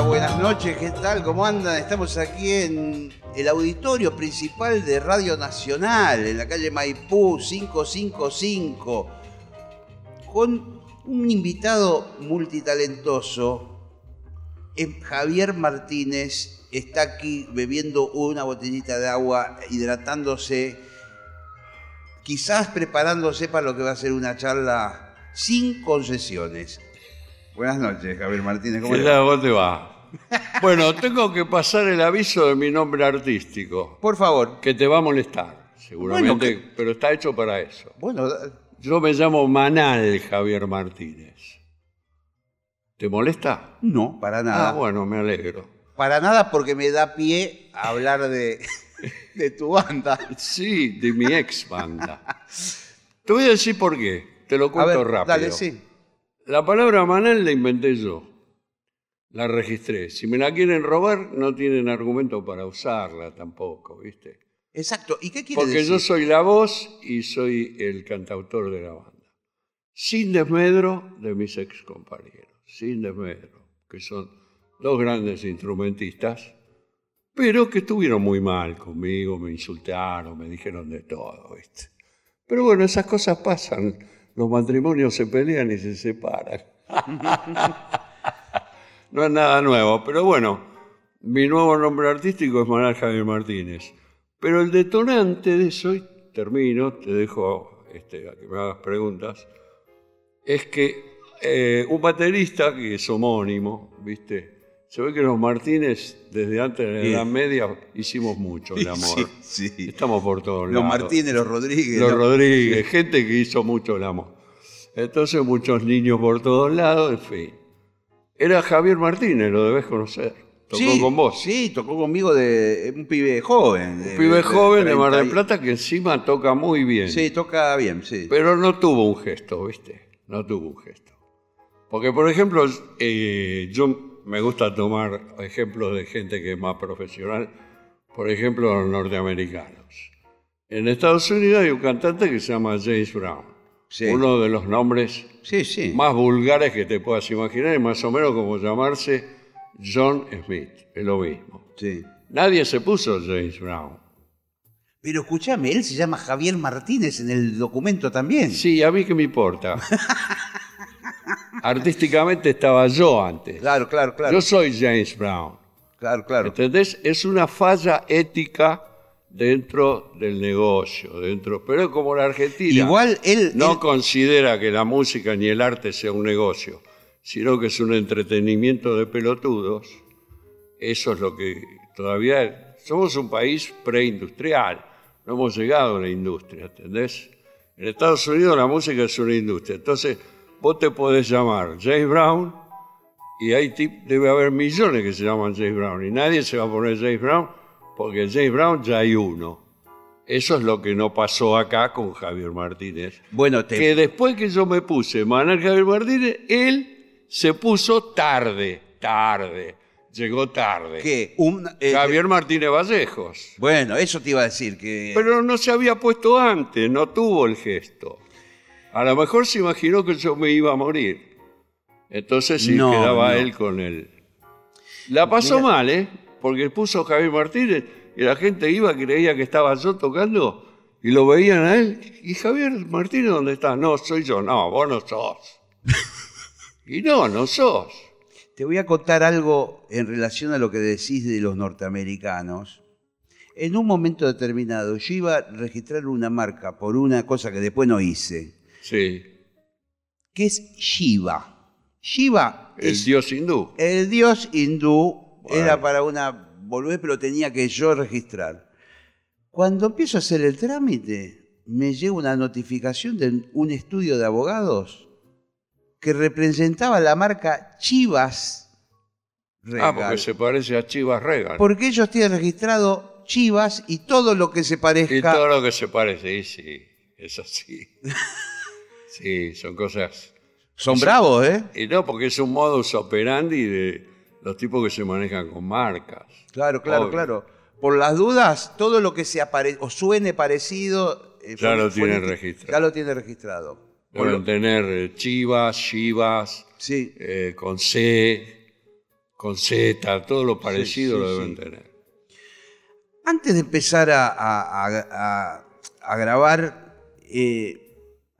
Buenas noches, ¿qué tal? ¿Cómo andan? Estamos aquí en el auditorio principal de Radio Nacional, en la calle Maipú 555, con un invitado multitalentoso. Javier Martínez está aquí bebiendo una botellita de agua, hidratándose, quizás preparándose para lo que va a ser una charla sin concesiones. Buenas noches, Javier Martínez. ¿Cómo ¿Qué le va? tal? ¿Cómo te va? Bueno, tengo que pasar el aviso de mi nombre artístico, Por favor. que te va a molestar, seguramente, Bueno, pero está hecho para eso. Bueno, da- Yo me llamo Manal Javier Martínez. ¿Te molesta? no, para nada. Ah, bueno, me alegro. Para nada porque me da pie a hablar de, de tu banda. Sí, de mi ex banda. Te voy a decir por qué. Te lo A cuento ver, rápido. dale, sí. La palabra Manal la inventé yo. La registré. Si me la quieren robar, no tienen argumento para usarla tampoco, ¿viste? Exacto. ¿Y qué quiere Porque decir? yo soy la voz y soy el cantautor de la banda. Sin desmedro de mis ex compañeros. Sin desmedro. Que son dos grandes instrumentistas, pero que estuvieron muy mal conmigo, me insultaron, me dijeron de todo, ¿viste? Pero bueno, esas cosas pasan. Los matrimonios se pelean y se separan. no es nada nuevo, pero bueno, mi nuevo nombre artístico es Manuel Javier Martínez. Pero el detonante de eso, y termino, te dejo este, a que me hagas preguntas, es que eh, un baterista que es homónimo, ¿viste? Se ve que los Martínez, desde antes de la. Edad Media, hicimos mucho el amor. Sí, sí. Estamos por todos Los lados. Martínez, los Rodríguez. Los. Rodríguez, gente que hizo mucho el amor. Entonces, muchos niños por todos lados, en fin. Era Javier Martínez, lo debes conocer. Tocó Sí, con vos. Sí, tocó conmigo de un pibe joven. Un pibe joven de Mar del 30 y- Plata que encima toca muy bien. Sí, toca bien, sí. Pero no tuvo un gesto, ¿viste? No tuvo un gesto. Porque, por ejemplo, eh, yo me gusta tomar ejemplos de gente que es más profesional. Por ejemplo, los norteamericanos. En Estados Unidos hay un cantante que se llama James Brown. Sí. Uno de los nombres Sí, sí. más vulgares que te puedas imaginar, es más o menos como llamarse John Smith. Es lo mismo. sí. Nadie se puso James Brown. Pero escúchame, él se llama Javier Martínez en el documento también. Sí, a mí qué me importa. Artísticamente estaba yo antes. Claro, claro, claro. Yo soy James Brown. Claro, claro. ¿Entendés? Es una falla ética dentro del negocio, dentro. Pero como la Argentina Igual él. no él- considera que la música ni el arte sea un negocio, sino que es un entretenimiento de pelotudos, eso es lo que todavía somos un país preindustrial, no hemos llegado a la industria, ¿entendés? En Estados Unidos la música es una industria, entonces vos te podés llamar James Brown y tip- debe haber millones que se llaman James Brown y nadie se va a poner James Brown porque James Brown ya hay uno. Eso es lo que no pasó acá con Javier Martínez. Bueno, te. Que después que yo me puse Manuel Javier Martínez, él se puso tarde, tarde, llegó tarde. ¿Qué? Un, eh, Javier Martínez Vallejos. Bueno, eso te iba a decir que. Pero no se había puesto antes, no tuvo el gesto. A lo mejor se imaginó que yo me iba a morir. Entonces sí No, quedaba no. él con él. La pasó Mira. mal, ¿eh? Porque puso Javier Martínez y la gente iba, creía que estaba yo tocando y lo veían a él. ¿Y Javier Martínez dónde está? No, soy yo. No, vos no sos. y no, no sos. Te voy a contar algo en relación a lo que decís de los norteamericanos. En un momento determinado, yo iba a registrar una marca por una cosa que después no hice, Sí, que es Shiva. Shiva el es dios hindú. el dios hindú, Bueno. era para una boludez, pero tenía que yo registrar. Cuando empiezo a hacer el trámite, me llega una notificación de un estudio de abogados que representaba la marca Chivas Regal. Ah, porque se parece a Chivas Regal. Porque ellos tienen registrado Chivas y todo lo que se parezca. Y todo lo que se parece, sí, sí, es así. sí, son cosas... Son bravos, ¿eh? Y no, porque es un modus operandi de los tipos que se manejan con marcas. Claro, claro, Obvio. claro. Por las dudas, todo lo que se apare o suene parecido. eh, Ya lo foneti- tienen registrado. Ya lo tiene registrado. Por Deben lo- tener eh, Chivas, Chivas, Sí. eh, con C, con Z, todo lo parecido sí, lo deben sí. tener. Antes de empezar a, a- a- a- a grabar, eh,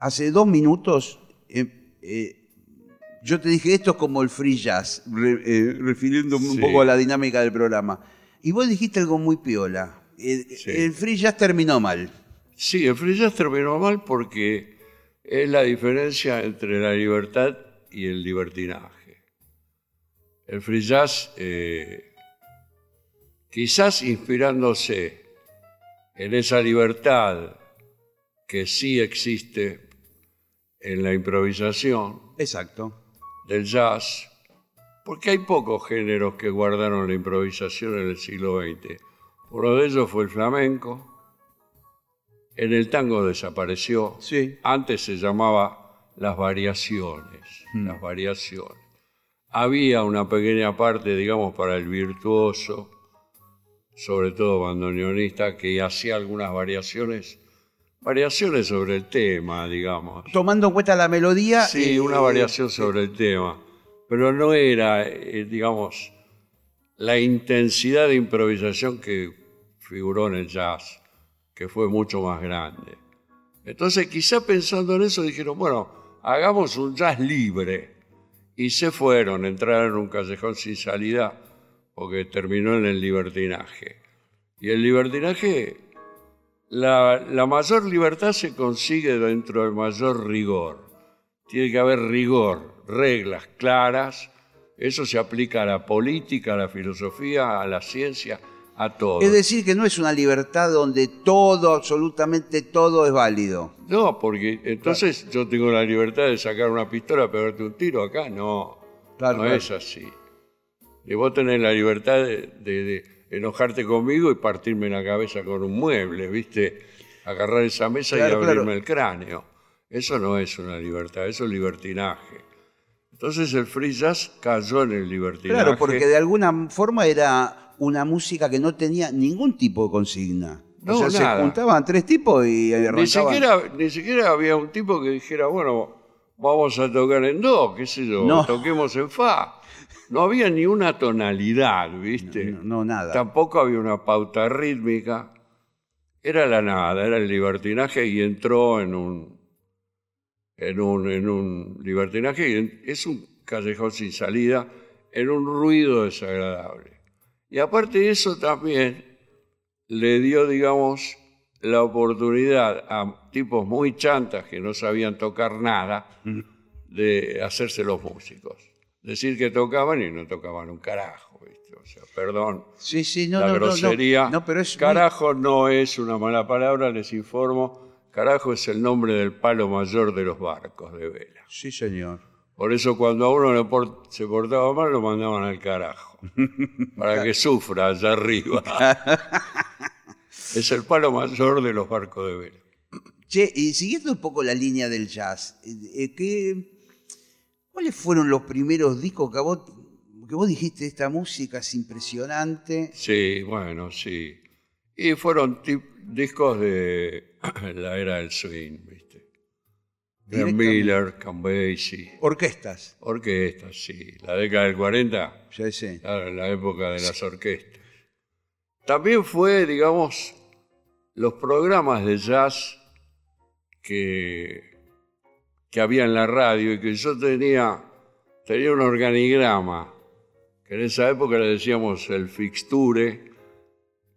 hace dos minutos, eh, eh, yo te dije esto es como el free jazz, re- eh, refiriéndome un poco a la dinámica del programa. Y vos dijiste algo muy piola. Eh, Sí. El free jazz terminó mal. Sí, el free jazz terminó mal porque es la diferencia entre la libertad y el libertinaje. El free jazz, quizás inspirándose en esa libertad que sí existe en la improvisación Exacto. del jazz, porque hay pocos géneros que guardaron la improvisación en el siglo XX. Uno de ellos fue el flamenco. En el tango desapareció. Sí. Antes se llamaba las variaciones. Las variaciones. Había una pequeña parte, digamos, para el virtuoso, sobre todo bandoneonista, que hacía algunas variaciones, variaciones sobre el tema, digamos. Tomando en cuenta la melodía. Sí, una variación sobre el tema, pero no era, eh, digamos, la intensidad de improvisación que figuró en el jazz, que fue mucho más grande. Entonces, quizá pensando en eso, dijeron, bueno, hagamos un jazz libre. Y se fueron, entraron en un callejón sin salida, porque terminó en el libertinaje. Y el libertinaje la, la mayor libertad se consigue dentro del mayor rigor. Tiene que haber rigor, reglas claras. Eso se aplica a la política, a la filosofía, a la ciencia, a todo. Es decir, que no es una libertad donde todo, absolutamente todo es válido. No, porque entonces yo tengo la libertad de sacar una pistola, pegarte un tiro acá. No, Claro, no claro. es así. Y vos tenés la libertad de, de- de enojarte conmigo y partirme la cabeza con un mueble, ¿viste? Agarrar esa mesa Claro, y abrirme claro. el cráneo. Eso no es una libertad, eso es libertinaje. Entonces el free jazz cayó en el libertinaje. Claro, porque de alguna forma era una música que no tenía ningún tipo de consigna. No, o sea, nada. se juntaban tres tipos y arrancaban. Ni siquiera, ni siquiera había un tipo que dijera, bueno, vamos a tocar en do, qué sé yo, No. toquemos en fa. No había ni una tonalidad, ¿viste? No, no, nada. Tampoco había una pauta rítmica. Era la nada, era el libertinaje y entró en un, en un, en un libertinaje y es un callejón sin salida, en un ruido desagradable. Y aparte de eso también le dio, digamos, la oportunidad a tipos muy chantas que no sabían tocar nada de hacerse los músicos. Decir que tocaban y no tocaban un carajo, ¿viste? O sea, perdón, Sí, sí, no, la no, no, no. grosería. No, pero es muy- Carajo no es una mala palabra, les informo. Carajo es el nombre del palo mayor de los barcos de vela. Sí, señor. Por eso cuando a uno se portaba mal lo mandaban al carajo. Para que sufra allá arriba. es el palo mayor de los barcos de vela. Che, y siguiendo un poco la línea del jazz, eh, eh, ¿qué- ¿cuáles fueron los primeros discos que vos, que vos dijiste, esta música es impresionante? Sí, bueno, sí. Y fueron discos de la era del swing, ¿viste? Directamente. Miller, Count Basie, Orquestas, orquestas, sí. La década del 40, ya sé. claro, la época de las orquestas. También fue, digamos, los programas de jazz que, que había en la radio y que yo tenía, tenía un organigrama, que en esa época le decíamos el fixture,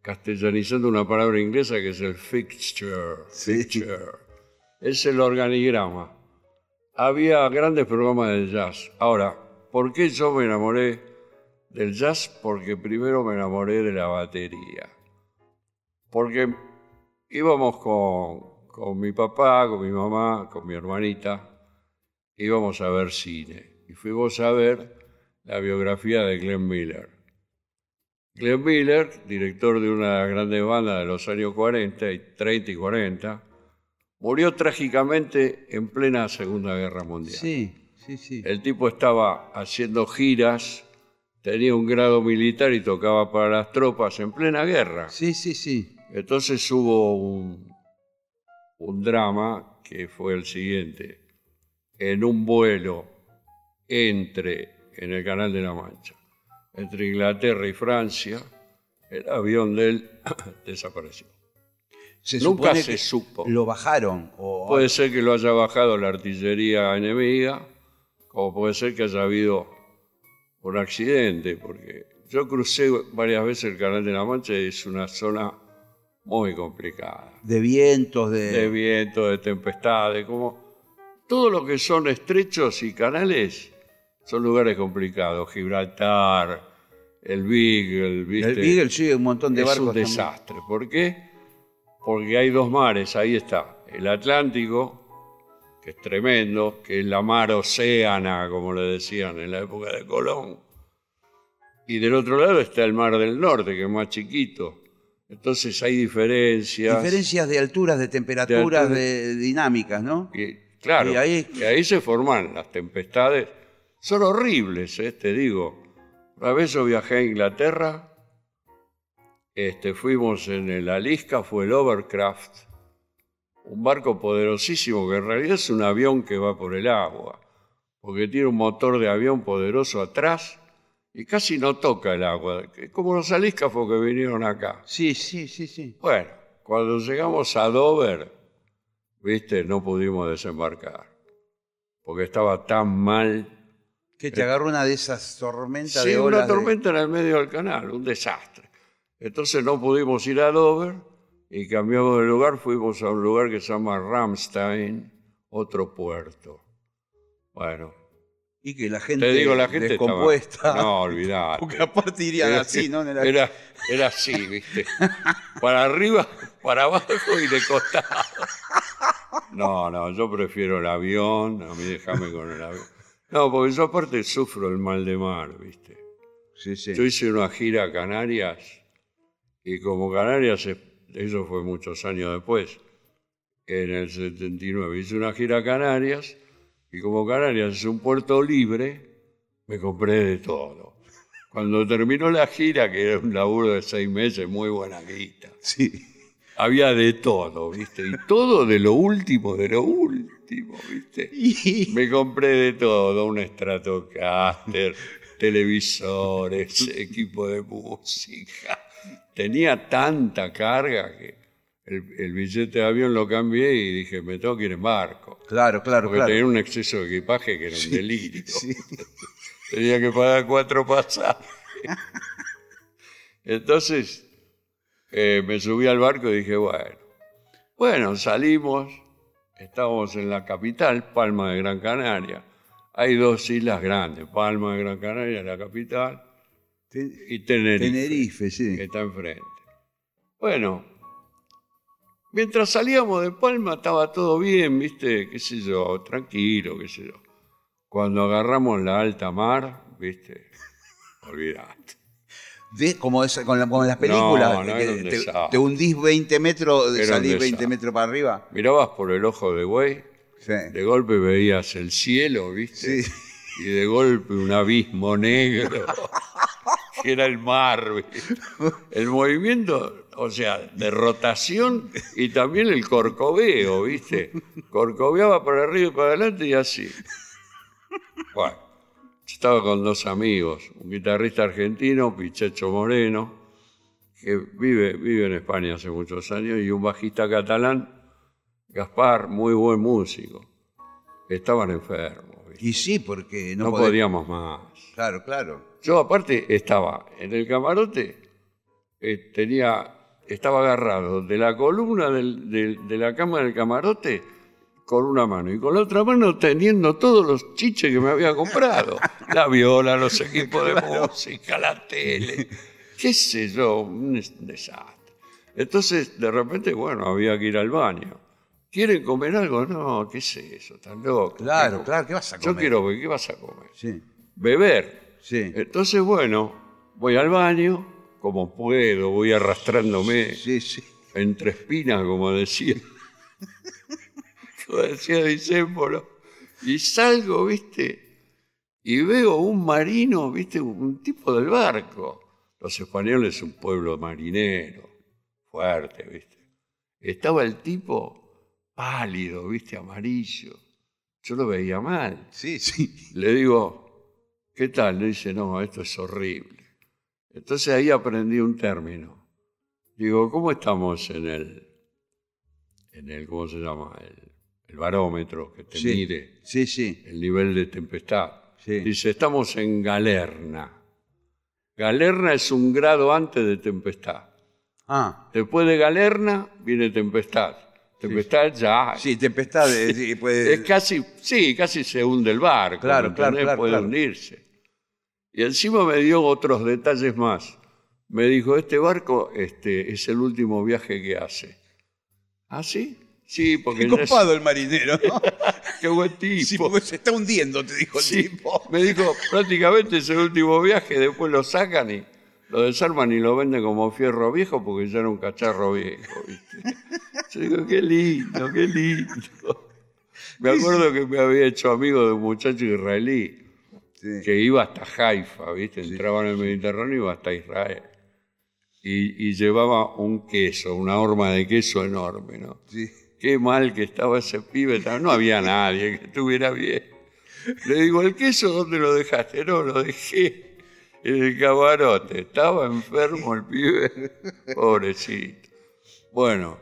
castellanizando una palabra inglesa que es el fixture. Sí. fixture. Es el organigrama. Había grandes programas de jazz. Ahora, ¿por qué yo me enamoré del jazz? Porque primero me enamoré de la batería. Porque íbamos con, con mi papá, con mi mamá, con mi hermanita, íbamos a ver cine. Y fuimos a ver la biografía de Glenn Miller. Glenn Miller, director de una grande banda de los años 40, y 30 y 40, murió trágicamente en plena Segunda Guerra Mundial. Sí, sí, sí. El tipo estaba haciendo giras, tenía un grado militar y tocaba para las tropas en plena guerra. Sí, sí, sí. Entonces hubo un, un drama que fue el siguiente. En un vuelo entre, en el Canal de la Mancha, entre Inglaterra y Francia, el avión de él desapareció. Se Nunca se que supo. Lo bajaron. O... Puede ser que lo haya bajado la artillería enemiga, como puede ser que haya habido un accidente, porque yo crucé varias veces el Canal de la Mancha y es una zona muy complicada. De vientos, de... De viento, de tempestades, como todo lo que son estrechos y canales son lugares complicados. Gibraltar, el Beagle, ¿viste? El Beagle, sí, un montón de es barcos. un también. desastre. ¿Por qué? Porque hay dos mares, ahí está. El Atlántico, que es tremendo, que es la mar océana, como le decían en la época de Colón. Y del otro lado está el mar del norte, que es más chiquito. Entonces hay diferencias. Diferencias de alturas, de temperaturas, altura. de, dinámicas, ¿no? Y, claro, Y ahí... se forman las tempestades. Son horribles, eh, te digo. Una vez yo viajé a Inglaterra, este, fuimos en el Alisca, fue el Overcraft, un barco poderosísimo que en realidad es un avión que va por el agua, porque tiene un motor de avión poderoso atrás y casi no toca el agua, que- como los Aliscafos que vinieron acá. Sí, sí, sí, sí. Bueno, cuando llegamos a Dover, viste, no pudimos desembarcar. Porque estaba tan mal. Que te agarró una de esas tormentas Sí, de una olas. de- tormenta en el medio del canal, un desastre. Entonces no pudimos ir a Dover y cambiamos de lugar, fuimos a un lugar que se llama Ramstein, otro puerto. Bueno, Y que la gente te digo, la gente estaba- descompuesta. No, olvidate. Porque aparte irían Era- así, ¿no? Era, era así, ¿viste? Para arriba, para abajo y de costado. No, no, yo prefiero el avión, a mí déjame con el avión. No, porque yo aparte sufro el mal de mar, ¿viste? Sí, sí. Yo hice una gira a Canarias y como Canarias, es- eso fue muchos años después, en el 79, hice una gira a Canarias y como Canarias es un puerto libre, me compré de todo. Cuando terminó la gira, que era un laburo de seis meses, muy buena guita, Sí. había de todo, ¿viste? Y todo de lo último, de lo último, ¿viste? Y- Me compré de todo, un Stratocaster, televisores, equipo de música. Tenía tanta carga que el, el billete de avión lo cambié y dije, me tengo que ir en barco. Claro, claro, Porque claro. tenía un exceso de equipaje que era un delirio. Sí. Tenía que pagar cuatro pasajes. Entonces eh, me subí al barco y dije, bueno, bueno, salimos, estábamos en la capital, Palma de Gran Canaria. Hay dos islas grandes, Palma de Gran Canaria, la capital, Ten- y Tenerife, Tenerife, sí. que está enfrente. Bueno, mientras salíamos de Palma estaba todo bien, viste, qué sé yo, tranquilo, qué sé yo. Cuando agarramos la alta mar, viste, olvidate. Como, esa- con la- como en las películas, No, no, que te, hundís 20 metros, salís 20 desastre. metros para arriba. Mirabas por el ojo de güey, Sí. de golpe veías el cielo, viste, Sí. y de golpe un abismo negro, que era el mar. El movimiento, o sea, de rotación y también el corcoveo, ¿viste? Corcoveaba para arriba y para adelante y así. Bueno, estaba con dos amigos, un guitarrista argentino, Pichecho Moreno, que vive, vive en España hace muchos años, y un bajista catalán, Gaspar, muy buen músico. Estaban enfermos, ¿viste? Y sí, porque no, no podíamos más. Claro, claro. Yo aparte estaba en el camarote, eh, tenía, estaba agarrado de la columna del- de la cama del camarote con una mano y con la otra mano teniendo todos los chiches que me había comprado. La viola, los equipos de música, la tele, qué sé yo, un des- desastre. Entonces, de repente, bueno, había que ir al baño. ¿Quieren comer algo? No, ¿qué es eso? Tan loco. Claro, ¿Qué- claro. ¿Qué vas a Yo comer? quiero, ¿qué vas a comer? Sí. Beber. Sí. Entonces, bueno, voy al baño, como puedo, voy arrastrándome Sí, sí. entre espinas, como decía. como decía Discépolo. Y salgo, ¿viste? Y veo un marino, ¿viste? Un tipo del barco. Los españoles, un pueblo marinero, fuerte, ¿viste? Estaba el tipo pálido, ¿viste? Amarillo. Yo lo veía mal. Sí, sí. Le digo, ¿qué tal? Le dice, no, esto es horrible. Entonces ahí aprendí un término. Digo, ¿cómo estamos en el, en el ¿cómo se llama? El, el barómetro que te Sí. mide Sí, sí. el nivel de tempestad. Sí. Dice, estamos en galerna. Galerna es un grado antes de tempestad. Ah, Después de galerna viene tempestad. Tempestad ya sí, tempestad. eh, sí, puede- es casi, sí, casi se hunde el barco. Claro, ¿me claro, entendés? claro, Puede claro. hundirse. Y encima me dio otros detalles más. Me dijo, este barco este, es el último viaje que hace. ¿Ah, sí? Sí, porque Qué es- copado el marinero. ¿no? qué buen tipo. Sí, porque se está hundiendo, te dijo el Sí, tipo. me dijo, prácticamente es el último viaje, después lo sacan y lo desarman y lo venden como fierro viejo porque ya era un cacharro viejo, ¿viste? Yo digo, qué lindo, qué lindo. Me acuerdo que me había hecho amigo de un muchacho israelí Sí. que iba hasta Haifa, ¿viste? Entraba en el Mediterráneo y iba hasta Israel. Y, y llevaba un queso, una horma de queso enorme, ¿no? Sí. Qué mal que estaba ese pibe, no había nadie que estuviera bien. Le digo, ¿el queso dónde lo dejaste? No, lo dejé en el camarote. Estaba enfermo el pibe, pobrecito. Bueno,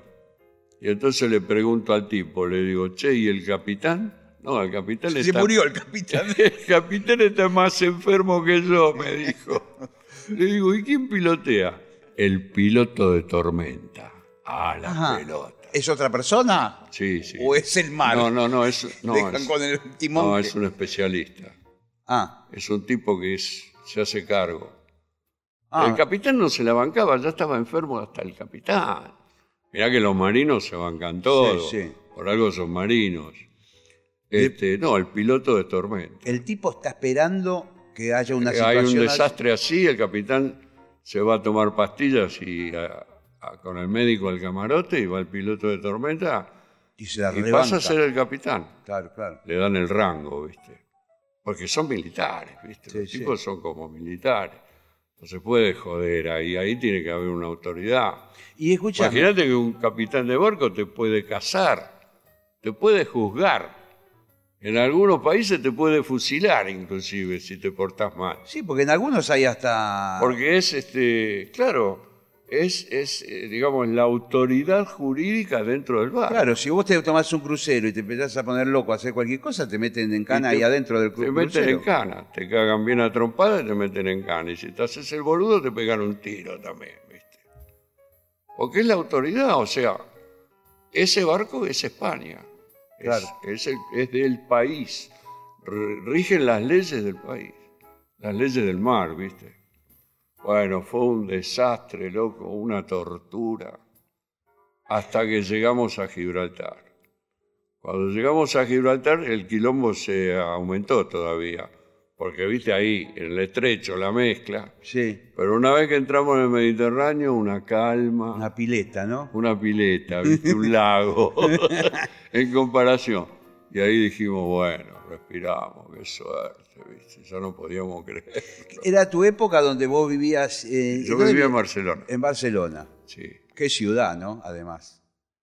y entonces le pregunto al tipo, le digo, che, ¿y el capitán? No, el capitán Se está... murió el capitán. El capitán está más enfermo que yo, me dijo. Le digo, ¿y quién pilotea? El piloto de tormenta. Ah, la Ajá. pelota. ¿Es otra persona? Sí, sí. ¿O es el mar? No, no, no, es, no, Dejan es, con el timón. no, es un especialista. Ah, Es un tipo que es- se hace cargo. ah, El capitán no se la bancaba, ya estaba enfermo hasta el capitán. Mirá que los marinos se bancan todo. Sí, sí. Por algo son marinos. Este, no, el piloto de tormenta. el tipo está esperando que haya una Hay situación. un así. desastre así, el capitán se va a tomar pastillas y a- a- con el médico al camarote y va el piloto de tormenta Y se la y pasa a ser el capitán. Claro, claro. Le dan el rango, ¿viste? Porque son militares, ¿viste? Sí, Los sí. tipos son como militares. No se puede joder ahí, ahí tiene que haber una autoridad. Y escucha, Imagínate que un capitán de barco te puede cazar, te puede juzgar. En algunos países te puede fusilar inclusive si te portás mal. sí, porque en algunos hay hasta. Porque es, este, claro, es, es eh, digamos, la autoridad jurídica dentro del barco. Claro, si vos te tomás un crucero y te empezás a poner loco a hacer cualquier cosa, te meten en cana Y te- ahí adentro del Te cru- meten crucero. en cana, te cagan bien a trompada y te meten en cana. Y si te haces el boludo, te pegan un tiro también, ¿viste? Porque es la autoridad, o sea, ese barco es España. Es- Claro. Es, el- es del país. Rigen las leyes del país. Las leyes del mar, ¿viste? Bueno, fue un desastre, loco, una tortura. Hasta que llegamos a Gibraltar. Cuando llegamos a Gibraltar, el quilombo se aumentó todavía. Porque, viste, ahí, en el estrecho, la mezcla. Sí, Pero una vez que entramos en el Mediterráneo, una calma, una, una pileta, ¿no? pileta, viste, un lago, en comparación. Y ahí dijimos, bueno, respiramos, qué suerte, viste, ya no podíamos creer. Era tu época donde vos vivías. eh, Yo ¿dónde vivía en Barcelona, En Barcelona. sí. Qué ciudad, ¿no? Además.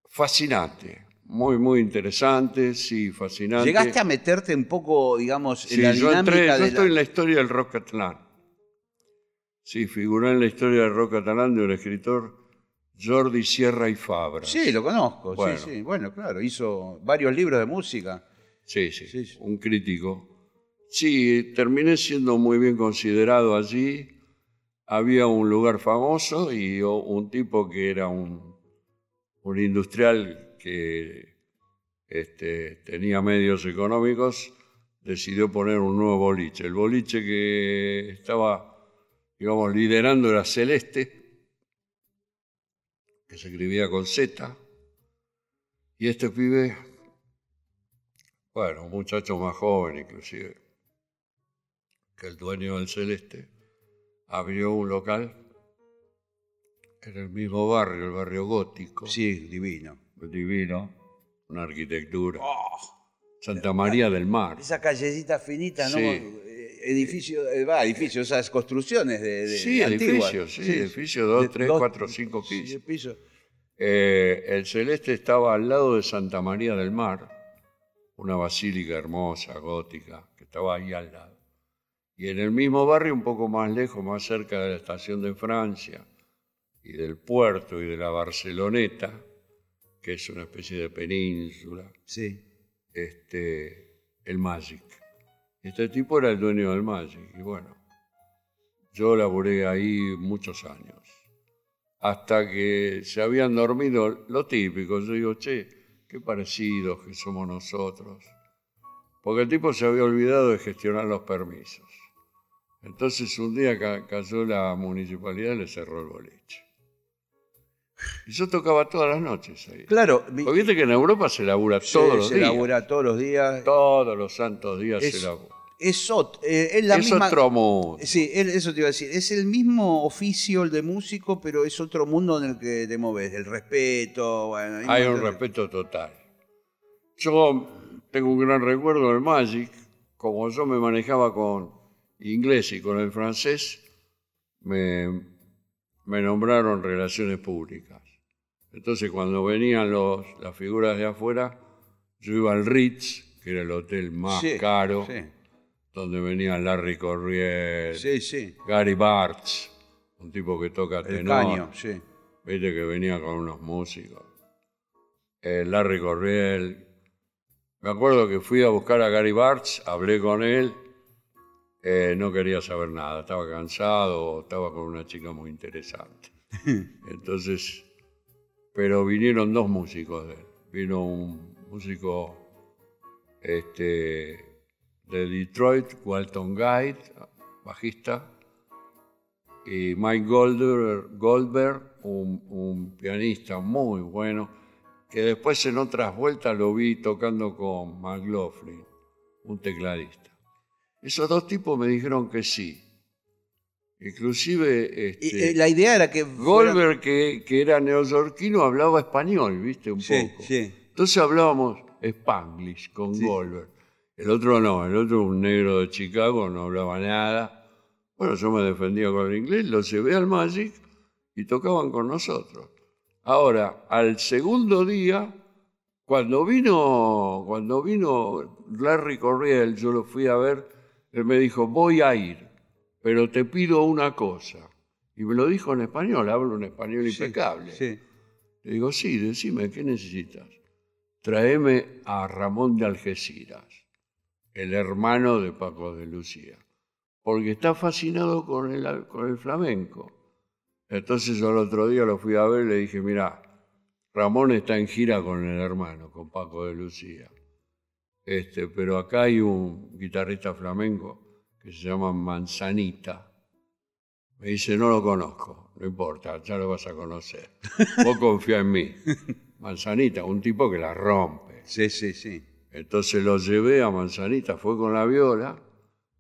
Fascinante, muy, muy interesante, sí, fascinante. Llegaste a meterte un poco, digamos, en Sí, la yo, dinámica yo de estoy la- en la historia del rock catalán. Sí, figuré en la historia del rock catalán de un escritor Jordi Sierra y Fabra. Sí, lo conozco, Bueno. sí, sí. Bueno, claro, hizo varios libros de música. Sí, sí, Sí, sí. un crítico. Sí, terminé siendo muy bien considerado allí. Había un lugar famoso y un tipo que era un, un industrial que este, tenía medios económicos, decidió poner un nuevo boliche. El boliche que estaba, digamos, liderando era Celeste, que se escribía con Z, y este pibe bueno, un muchacho más joven inclusive. que el dueño del Celeste abrió un local en el mismo barrio, el barrio gótico. Sí, divino. Divino, una arquitectura. Santa María del Mar. Esa callecita finita, ¿no? Sí. Eh, Edificio, eh, va, edificios, esas construcciones de, de- Sí, antiguas. edificios, sí, edificios, dos, De- tres, dos- cuatro, cinco sí, pisos. pisos. Eh, el Celeste estaba al lado de Santa María del Mar, una basílica hermosa, gótica, que estaba ahí al lado. Y en el mismo barrio, un poco más lejos, más cerca de la estación de Francia y del puerto y de la Barceloneta, que es una especie de península, Sí. este, el Magic. Este tipo era el dueño del Magic. Y bueno, yo laboré ahí muchos años. Hasta que se habían dormido lo típico. Yo digo, che, qué parecidos que somos nosotros. Porque el tipo se había olvidado de gestionar los permisos. Entonces un día ca- cayó la municipalidad y le cerró el boliche. Y yo tocaba todas las noches ahí. Claro, mi- Porque viste que en Europa se labura se, todos los se días. labura todos los días. Todos los santos días Es se labura. Es, ot- eh, es la es misma. otro mundo. Sí, eso te iba a decir. Es el mismo oficio el de músico, pero es otro mundo en el que te moves. El respeto, bueno. Hay un de- respeto total. Yo tengo un gran recuerdo del Magic. Como yo me manejaba con inglés y con el francés, me, me nombraron relaciones públicas. Entonces, cuando venían los, las figuras de afuera, yo iba al Ritz, que era el hotel más Sí, caro, Sí, donde venían Larry Corriel, sí. Gary Bartz, un tipo que toca El tenor. caño, sí. Viste que venía con unos músicos. Eh, Larry Corriel. Me acuerdo que fui a buscar a Gary Bartz, hablé con él. Eh, no quería saber nada, estaba cansado, estaba con una chica muy interesante. Entonces, pero vinieron dos músicos de él. Vino un músico este, de Detroit, Walton Guide, bajista, y Mike Goldberg, Goldberg un, un pianista muy bueno, que después en otras vueltas lo vi tocando con McLaughlin, un tecladista. Esos dos tipos me dijeron que sí. Inclusive este, eh, la idea era que. Goldberg, que, que era neoyorquino, hablaba español, ¿viste? Un Sí, poco. sí. Entonces hablábamos Spanglish con Sí. Goldberg. El otro no, el otro un negro de Chicago, no hablaba nada. Bueno, yo me defendía con el inglés, lo llevé al Magic y tocaban con nosotros. Ahora, al segundo día, cuando vino, cuando vino Larry Corriel, yo lo fui a ver, él me dijo, voy a ir, pero te pido una cosa. Y me lo dijo en español, hablo un español impecable. Sí. Le digo, sí, decime, ¿qué necesitas? Traeme a Ramón de Algeciras, el hermano de Paco de Lucía, porque está fascinado con el, con el flamenco. Entonces yo el otro día lo fui a ver y le dije, mira, Ramón está en gira con el hermano, con Paco de Lucía. Este, pero acá hay un guitarrista flamenco que se llama Manzanita. Me dice, no lo conozco, no importa, ya lo vas a conocer. Vos confía en mí. Manzanita, un tipo que la rompe. Sí, sí, sí. Entonces lo llevé a Manzanita, fue con la viola.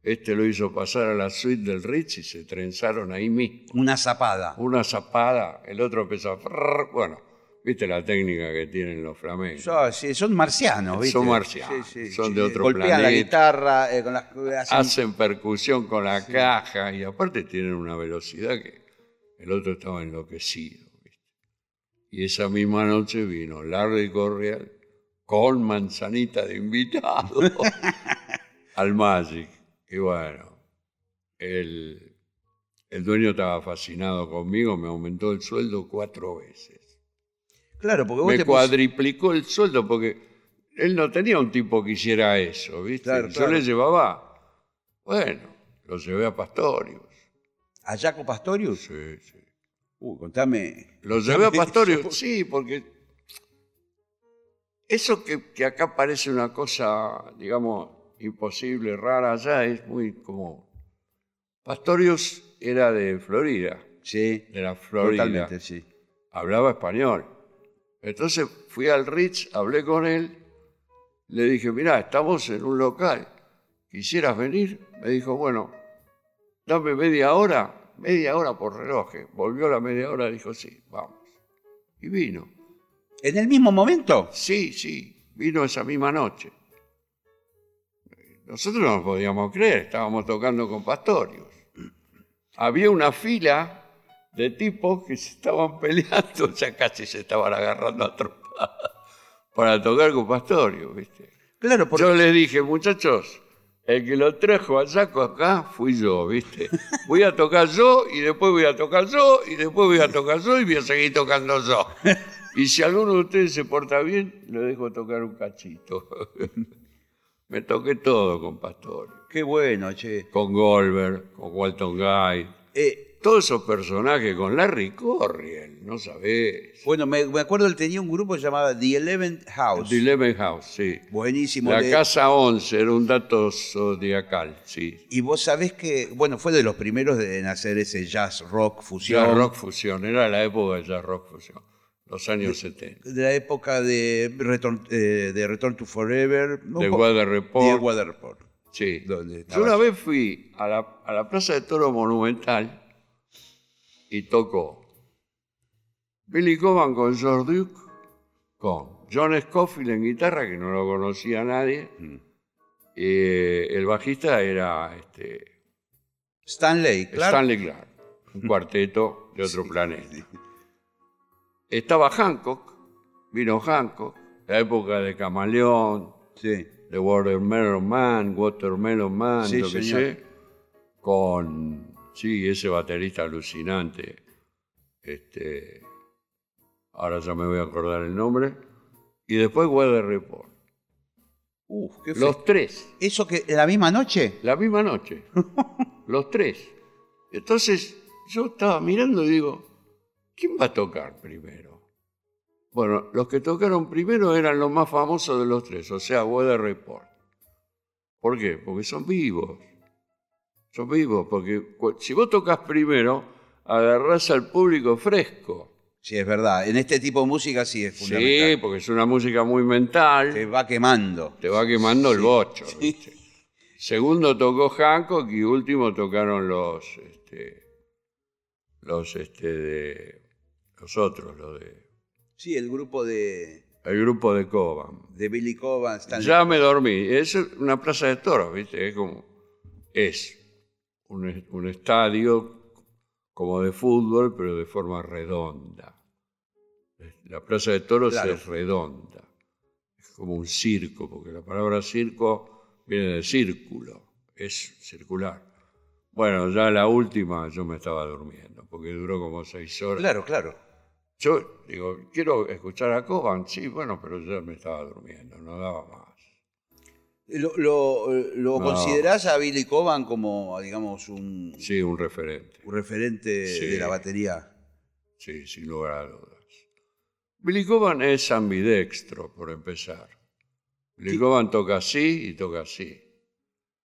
Este lo hizo pasar a la suite del Ritz y se trenzaron ahí mismo. Una zapada. Una zapada, el otro empezó a... Bueno, viste la técnica que tienen los flamencos. Son, sí, son marcianos, ¿viste? Son marcianos, son de otro Golpean la planeta. guitarra eh, con las. hacen- hacen percusión con la caja y aparte tienen una velocidad que el otro estaba enloquecido. ¿viste? Y esa misma noche vino Larry Correal con manzanita de invitado al Magic. Y bueno, el, el dueño estaba fascinado conmigo, me aumentó el sueldo cuatro veces. Claro, porque vos Me te pus- cuadriplicó el sueldo porque él no tenía un tipo que hiciera eso, ¿viste? Claro, Yo claro. le llevaba, bueno, lo llevé a Pastorius. ¿A Jaco Pastorius? Sí, sí. Uh, contame. Lo llevé a Pastorius, sí, porque eso que, que acá parece una cosa, digamos, imposible, rara, allá es muy común. Pastorius era de Florida, Sí, de la Florida. totalmente, sí. hablaba español. Entonces fui al Ritz, hablé con él, le dije, mirá, estamos en un local, ¿quisieras venir? Me dijo, bueno, dame media hora, media hora por reloj. Volvió la media hora, dijo, sí, vamos. Y vino. ¿En el mismo momento? Sí, sí, vino esa misma noche. Nosotros no nos podíamos creer, estábamos tocando con Pastorius. Había una fila de tipos que se estaban peleando, ya casi se estaban agarrando a trompadas para tocar con Pastorius, ¿viste? Claro, porque Yo les dije, muchachos, el que lo trajo al saco acá fui yo, ¿viste? Voy a tocar yo y después voy a tocar yo y después voy a tocar yo y voy a seguir tocando yo. Y si alguno de ustedes se porta bien, le dejo tocar un cachito. Me toqué todo con Pastor, qué bueno, che. con Goldberg, con Walton Guy, Eh, todos esos personajes con Larry Corriel, no sabés. bueno, me, me acuerdo, él tenía un grupo llamado The Eleventh House. The Eleven House, sí. Buenísimo. La de- casa 11 era un dato zodiacal, sí. Y vos sabés que, bueno, fue de los primeros en hacer ese jazz rock fusión. Jazz rock fusión, era la época de jazz rock fusión, los años 70. De la época de Return, eh, de Return to Forever. un De Weather y de Report. Weather Report. Sí. donde Yo una vez fui a la, a la Plaza de Toro Monumental y tocó Billy Coban con George Duke, con John Scofield en guitarra, que no lo conocía nadie. Eh, el bajista era este, Stanley, claro. Stanley Clark, un cuarteto de otro planeta. Estaba Hancock, vino Hancock, la época de Camaleón, Sí. de Watermelon Man, Watermelon Man, lo que sé, con, sí, ese baterista alucinante, este, ahora ya me voy a acordar el nombre, y después Weather Report. Uf, qué fe- Los tres, ¿Eso que la misma noche? la misma noche, los tres. Entonces yo estaba mirando y digo, ¿quién va a tocar primero? Bueno, los que tocaron primero eran los más famosos de los tres, o sea, Weather Report. ¿Por qué? Porque son vivos. Son vivos, porque si vos tocas primero, agarrás al público fresco. Sí, es verdad. En este tipo de música sí es Sí, fundamental. porque es una música muy mental. Te va quemando. te va quemando el bocho. ¿viste? Segundo tocó Hancock y último tocaron los, este, los, este, de, los otros, los de, Sí, el grupo de, el grupo de Coban. de Billy Coban. Stanley. Ya me dormí. Es una plaza de toros, ¿viste? Es como, es un, es- un estadio como de fútbol, pero de forma redonda. La plaza de toros Claro. es redonda. Es como un circo, porque la palabra circo viene de círculo, es circular. Bueno, ya la última yo me estaba durmiendo, porque duró como seis horas. Claro, claro. Yo digo, quiero escuchar a Coban, sí, bueno, pero yo me estaba durmiendo, no daba más. ¿Lo, lo, lo No. considerás a Billy Coban como, digamos, un, Sí, un referente. un referente Sí. de la batería? Sí, sin lugar a dudas. Billy Coban es ambidextro, por empezar. Billy Coban toca así y toca así.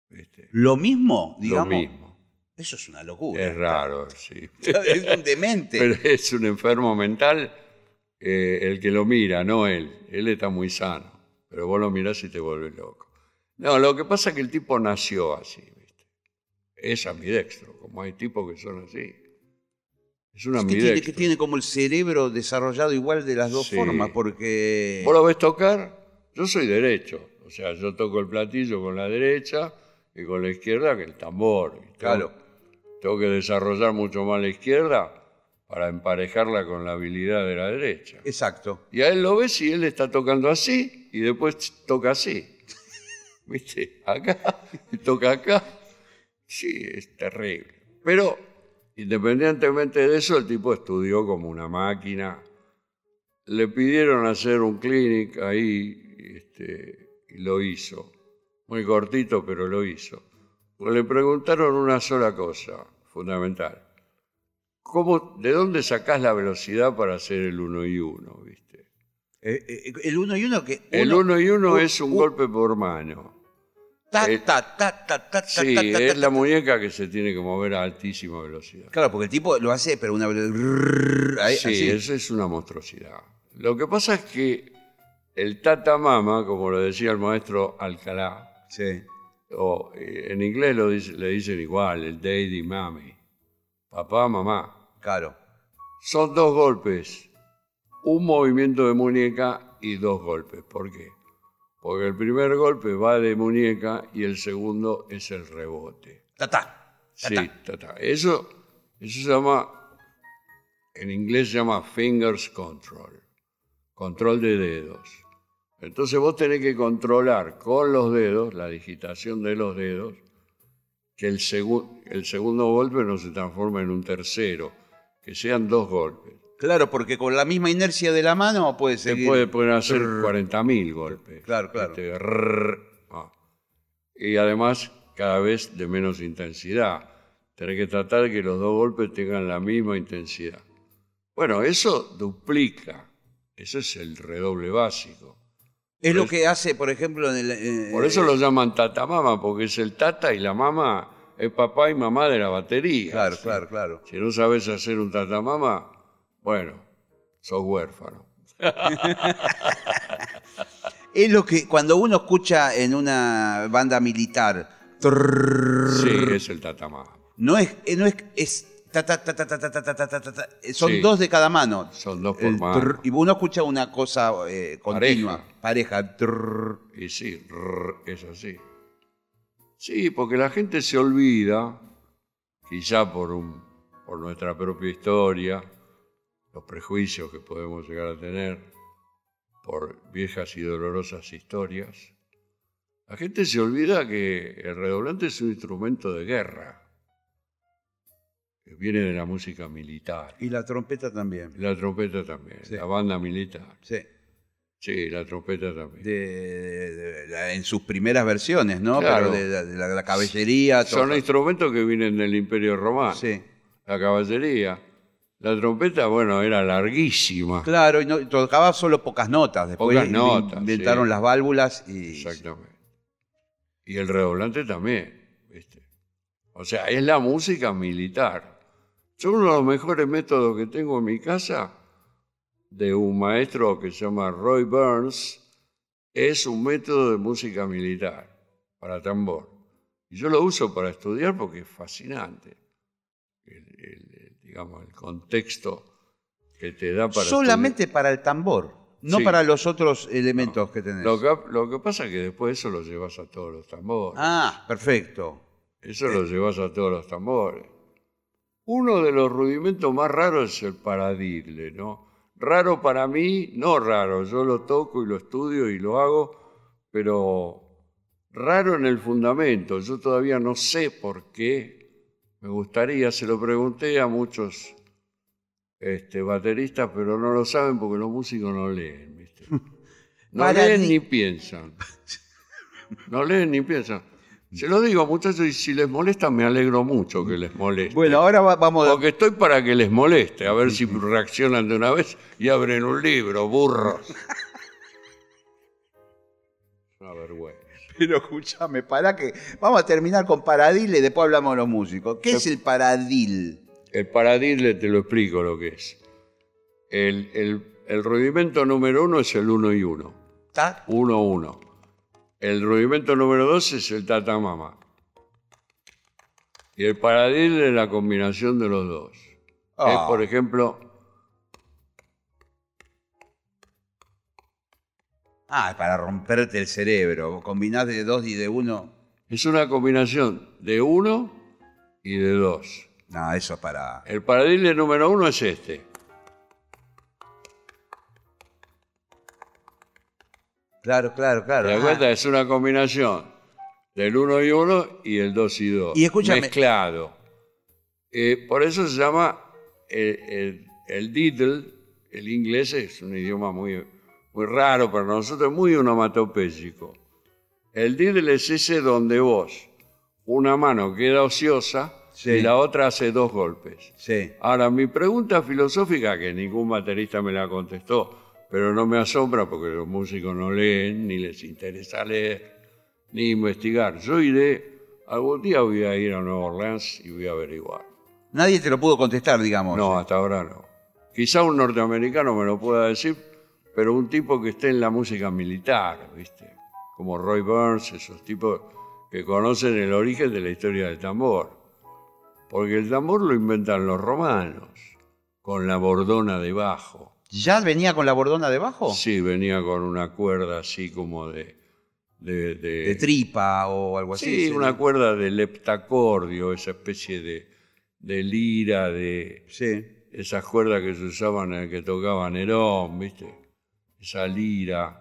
¿Viste? ¿Lo mismo? Lo Digamos. mismo. Eso es una locura. Es raro, sí. es un demente. Pero es un enfermo mental eh, el que lo mira, no él. Él está muy sano. Pero vos lo mirás y te vuelves loco. No, lo que pasa es que el tipo nació así, ¿viste? Es ambidextro, como hay tipos que son así. Es un Es que tiene, ambidextro. que tiene como el cerebro desarrollado igual de las dos Sí. formas, porque... ¿Vos lo ves tocar? Yo soy derecho. O sea, yo toco el platillo con la derecha y con la izquierda que el tambor. Claro. Tengo que desarrollar mucho más la izquierda para emparejarla con la habilidad de la derecha. Exacto. Y a él lo ves y él está tocando así y después toca así. ¿Viste? Acá toca acá. Sí, es terrible. Pero independientemente de eso, el tipo estudió como una máquina. Le pidieron hacer un clinic ahí este, y lo hizo. Muy cortito, pero lo hizo. Pues le preguntaron una sola cosa, fundamental. ¿Cómo, ¿De dónde sacás la velocidad para hacer el uno y uno? ¿viste? Eh, eh, el uno y uno que... El uno y uno un- es un un- golpe por mano. Ta, eh, ta, ta, ta, ta, ta, Sí, ta, ta, es la muñeca que se tiene que mover a altísima velocidad. Claro, porque el tipo lo hace, pero una velocidad... Sí, eso es una monstruosidad. Lo que pasa es que el Tata Mama, como lo decía el maestro Alcalá, Sí. o eh, en inglés lo dice- le dicen igual, el daddy mami, papá, mamá. Claro. Son dos golpes, un movimiento de muñeca y dos golpes. ¿Por qué? Porque el primer golpe va de muñeca y el segundo es el rebote. Ta, ta. Sí, ta, ta. Eso, eso se llama, en inglés se llama fingers control, control de dedos. Entonces vos tenés que controlar con los dedos, la digitación de los dedos, que el, segu- el segundo golpe no se transforme en un tercero, que sean dos golpes. Claro, porque con la misma inercia de la mano puede Se seguir. puede, pueden hacer 40.000 golpes. Claro, claro. Este, rrr, ah. Y además, cada vez de menos intensidad. Tenés que tratar de que los dos golpes tengan la misma intensidad. Bueno, eso duplica. Ese es el redoble básico. Es lo que hace, por ejemplo, en el. eh, Por eso lo llaman tatamama, porque es el tata y la mamá es papá y mamá de la batería. Claro, ¿sí? claro, claro. Si no sabes hacer un tatamama, bueno, sos huérfano. Es lo que cuando uno escucha en una banda militar. Sí, es el tatamama. No es, eh, no es, es ta, ta, ta, ta, ta, ta, ta, ta, ta, ta, ta, ta. Son Sí. dos de cada mano. Son dos por El mano. trrr, y uno escucha una cosa eh, continua, pareja. trrr. Y sí, rrr, es así. Sí, porque la gente se olvida, quizá por, un, por nuestra propia historia, los prejuicios que podemos llegar a tener, por viejas y dolorosas historias. La gente se olvida que el redoblante es un instrumento de guerra, que viene de la música militar. Y la trompeta también. La trompeta también, Sí. la banda militar. Sí. Sí, la trompeta también. De- de- de- en sus primeras versiones, ¿no? Claro. Pero la- de la. Son todo. instrumentos que vienen del Imperio Romano. Sí. La caballería. La trompeta, bueno, era larguísima. Claro, y, no- y tocaba solo pocas notas. Después Pocas notas, inventaron sí. las válvulas y. Exactamente. Y el redoblante también, ¿viste? O sea, es la música militar. Yo uno de los mejores métodos que tengo en mi casa, de un maestro que se llama Roy Burns, es un método de música militar para tambor. Y yo lo uso para estudiar porque es fascinante. El, digamos, el contexto que te da para Solamente para el tambor, no Sí. para los otros elementos que tenés. Lo que, lo que pasa es que después eso lo llevas a todos los tambores. Ah, perfecto. Eso lo llevas a todos los tambores. Uno de los rudimentos más raros es el paradile, ¿no? Raro para mí, no raro, yo lo toco y lo estudio y lo hago, pero raro en el fundamento. Yo todavía no sé por qué. Me gustaría, se lo pregunté a muchos este, bateristas, pero no lo saben porque los músicos no leen, ¿viste? No leen ni piensan. No leen ni piensan. Se lo digo, muchachos, y si les molesta, me alegro mucho que les moleste. Bueno, ahora va- vamos a... Porque estoy para que les moleste, a ver si reaccionan de una vez y abren un libro, burros. Una vergüenza. Pero escúchame, para que... Vamos a terminar con paradil y después hablamos de los músicos. ¿Qué es el paradil? El paradile te lo explico lo que es. El, el- el rudimento número uno es el uno y uno. ¿Está? Uno, uno. El rudimento número dos es el tatamama. Y el paradile es la combinación de los dos. Ah. Es, por ejemplo, Ah, es para romperte el cerebro. Combinás de dos y de uno. es una combinación de uno y de dos. No, eso es para... El paradile número uno es este. Claro, claro, claro. ¿Te das Ah. cuenta? Es una combinación del 1 y 1 y el 2 y 2. Y escúchame- Mezclado. Eh, por eso se llama el, el- el diddle. El inglés es un idioma muy, muy raro para nosotros, muy onomatopéyico. El diddle es ese donde vos, una mano queda ociosa Sí. y la otra hace dos golpes. Sí. Ahora, mi pregunta filosófica, que ningún baterista me la contestó, pero no me asombra porque los músicos no leen, ni les interesa leer, ni investigar. Yo iré, algún día voy a ir a Nueva Orleans y voy a averiguar. Nadie te lo pudo contestar, digamos. No, hasta ahora no. Quizá un norteamericano me lo pueda decir, pero un tipo que esté en la música militar, ¿viste? Como Roy Burns, esos tipos que conocen el origen de la historia del tambor. Porque el tambor lo inventan los romanos, con la bordona debajo. ¿Ya venía con la bordona debajo? Sí, venía con una cuerda así como de... De, de- De tripa o algo así. Sí, una cuerda de leptacordio, esa especie de, de lira, de Sí. esas cuerdas que se usaban en el que tocaba Nerón, ¿viste? Esa lira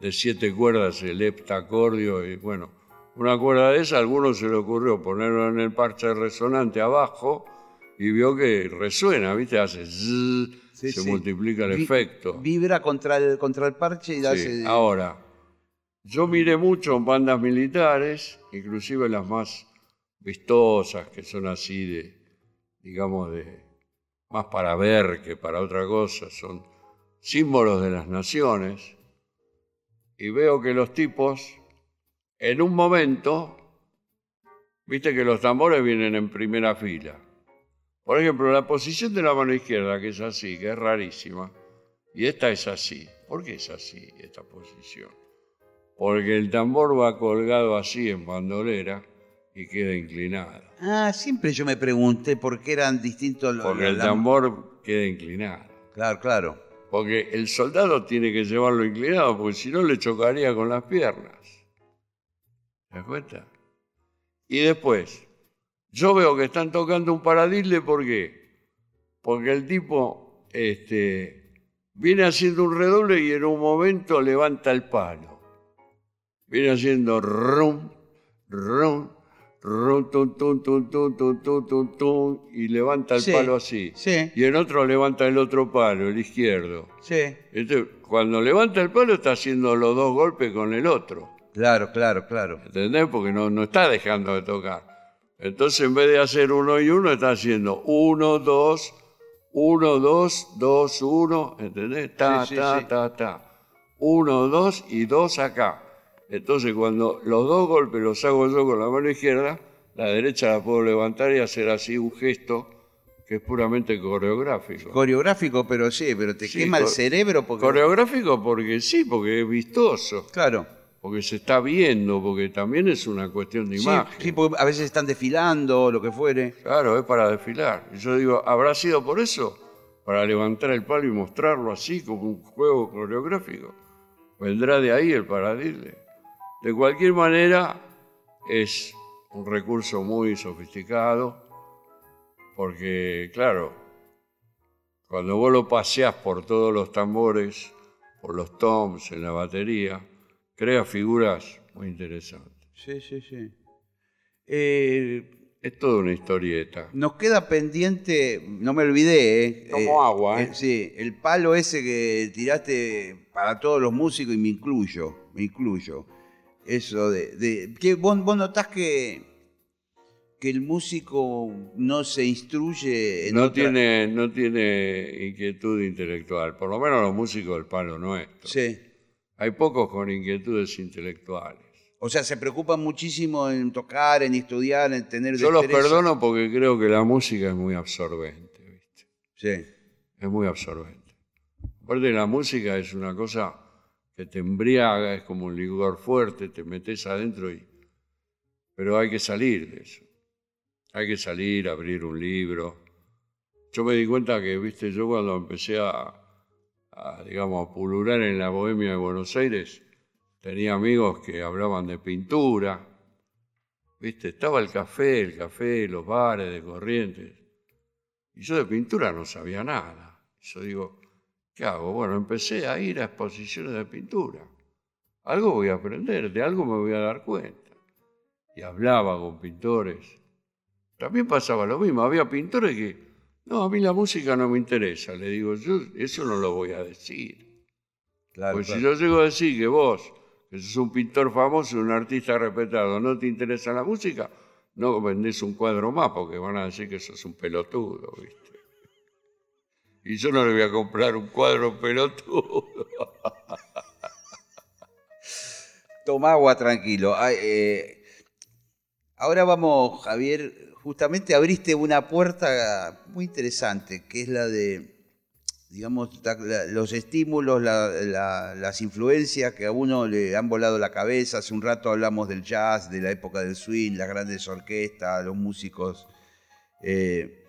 de siete cuerdas, el heptacordio, y bueno, una cuerda de esa, a alguno se le ocurrió ponerlo en el parche resonante abajo y vio que resuena, ¿viste? Hace zzz, Sí, se sí. multiplica el Vi- efecto. Vibra contra el, contra el parche y Sí, hace... Ahora, yo miré mucho en bandas militares, inclusive las más vistosas, que son así de, digamos, de más para ver que para otra cosa, son símbolos de las naciones, y veo que los tipos, en un momento, viste que los tambores vienen en primera fila. Por ejemplo, la posición de la mano izquierda, que es así, que es rarísima, y esta es así. ¿Por qué es así esta posición? Porque el tambor va colgado así en bandolera y queda inclinado. Ah, siempre yo me pregunté por qué eran distintos los... Porque el tambor queda inclinado. Claro, claro. Porque el soldado tiene que llevarlo inclinado, porque si no le chocaría con las piernas. ¿Te das cuenta? Y después, yo veo que están tocando un paradisle, ¿por qué? Porque el tipo este, viene haciendo un redoble y en un momento levanta el palo. Viene haciendo rum, rum, y levanta el Sí, palo así. sí. Y en otro levanta el otro palo, el izquierdo. Sí. Entonces, cuando levanta el palo está haciendo los dos golpes con el otro. Claro, claro, claro. ¿Entendés? Porque no, no está dejando de tocar. Entonces, en vez de hacer uno y uno, está haciendo uno, dos, uno, dos, dos, uno. ¿Entendés? Ta, ta, ta, ta. Uno, dos y dos acá. Entonces, cuando los dos golpes los hago yo con la mano izquierda, la derecha la puedo levantar y hacer así un gesto que es puramente coreográfico. Coreográfico, pero sí, pero te Sí, quema el cerebro porque... Coreográfico porque sí, porque es vistoso, Claro. porque se está viendo, porque también es una cuestión de Sí, imagen. sí, porque a veces están desfilando, lo que fuere. Claro, es para desfilar. Y yo digo, ¿habrá sido por eso? Para levantar el palo y mostrarlo así como un juego coreográfico. Vendrá de ahí el paradile. De cualquier manera, es un recurso muy sofisticado, porque, claro, cuando vos lo paseás por todos los tambores, por los toms, en la batería, crea figuras muy interesantes. Sí, sí, sí. Eh, Es toda una historieta. nos queda pendiente, no me olvidé, ¿eh? Como agua, ¿eh? Sí, el palo ese que tiraste para todos los músicos y me incluyo, me incluyo. Eso de... de que vos, vos notás que, que el músico no se instruye en No otra- tiene, no tiene inquietud intelectual, por lo menos los músicos del palo nuestro. Sí. Hay pocos con inquietudes intelectuales. O sea, se preocupan muchísimo en tocar, en estudiar, en tener Yo los perdono porque creo que la música es muy absorbente, ¿viste? Sí. Es muy absorbente. Aparte, la música es una cosa que te embriaga, es como un licor fuerte, te metes adentro y... Pero hay que salir de eso. Hay que salir, abrir un libro. Yo me di cuenta que, viste, yo cuando empecé a, a, digamos, a pulular en la bohemia de Buenos Aires, tenía amigos que hablaban de pintura. Viste, estaba el café, el café, los bares de Corrientes. Y yo de pintura no sabía nada. Yo digo, ¿qué hago? Bueno, empecé a ir a exposiciones de pintura. Algo voy a aprender, de algo me voy a dar cuenta. Y hablaba con pintores. También pasaba lo mismo, había pintores que, no, a mí la música no me interesa. Le digo, yo eso no lo voy a decir. Claro, Porque claro. si yo llego a decir que vos, que sos un pintor famoso, un artista respetado, no te interesa la música, no vendés un cuadro más porque van a decir que sos un pelotudo, ¿viste? Y yo no le voy a comprar un cuadro pelotudo. Toma agua tranquilo. Eh, ahora vamos, Javier, justamente abriste una puerta muy interesante, que es la de digamos, los estímulos, la- la- las influencias que a uno le han volado la cabeza. Hace un rato hablamos del jazz, de la época del swing, las grandes orquestas, los músicos. eh,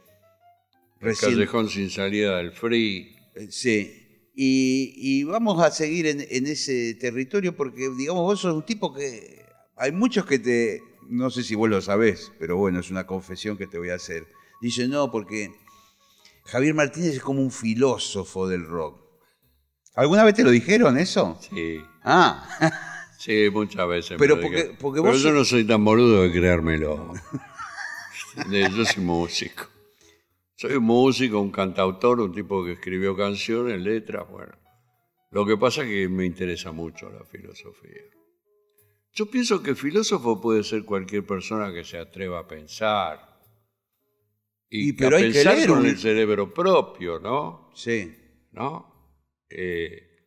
recién- Callejón sin salida del free. eh, Sí. Y, y vamos a seguir en, en ese territorio porque, digamos, vos sos un tipo que... Hay muchos que te... No sé si vos lo sabés, pero bueno, es una confesión que te voy a hacer. Dicen, no, porque Javier Martínez es como un filósofo del rock. ¿Alguna vez te lo dijeron eso? Sí, Ah, sí, muchas veces. Pero porque- porque Pero vos yo no soy tan boludo de creérmelo. Yo soy músico. Soy un músico, un cantautor, un tipo que escribió canciones, letras, bueno. Lo que pasa es que me interesa mucho la filosofía. Yo pienso que filósofo puede ser cualquier persona que se atreva a pensar. Y, Y pero a hay que pensar leer con un- el cerebro propio, ¿no? sí. ¿no? Eh,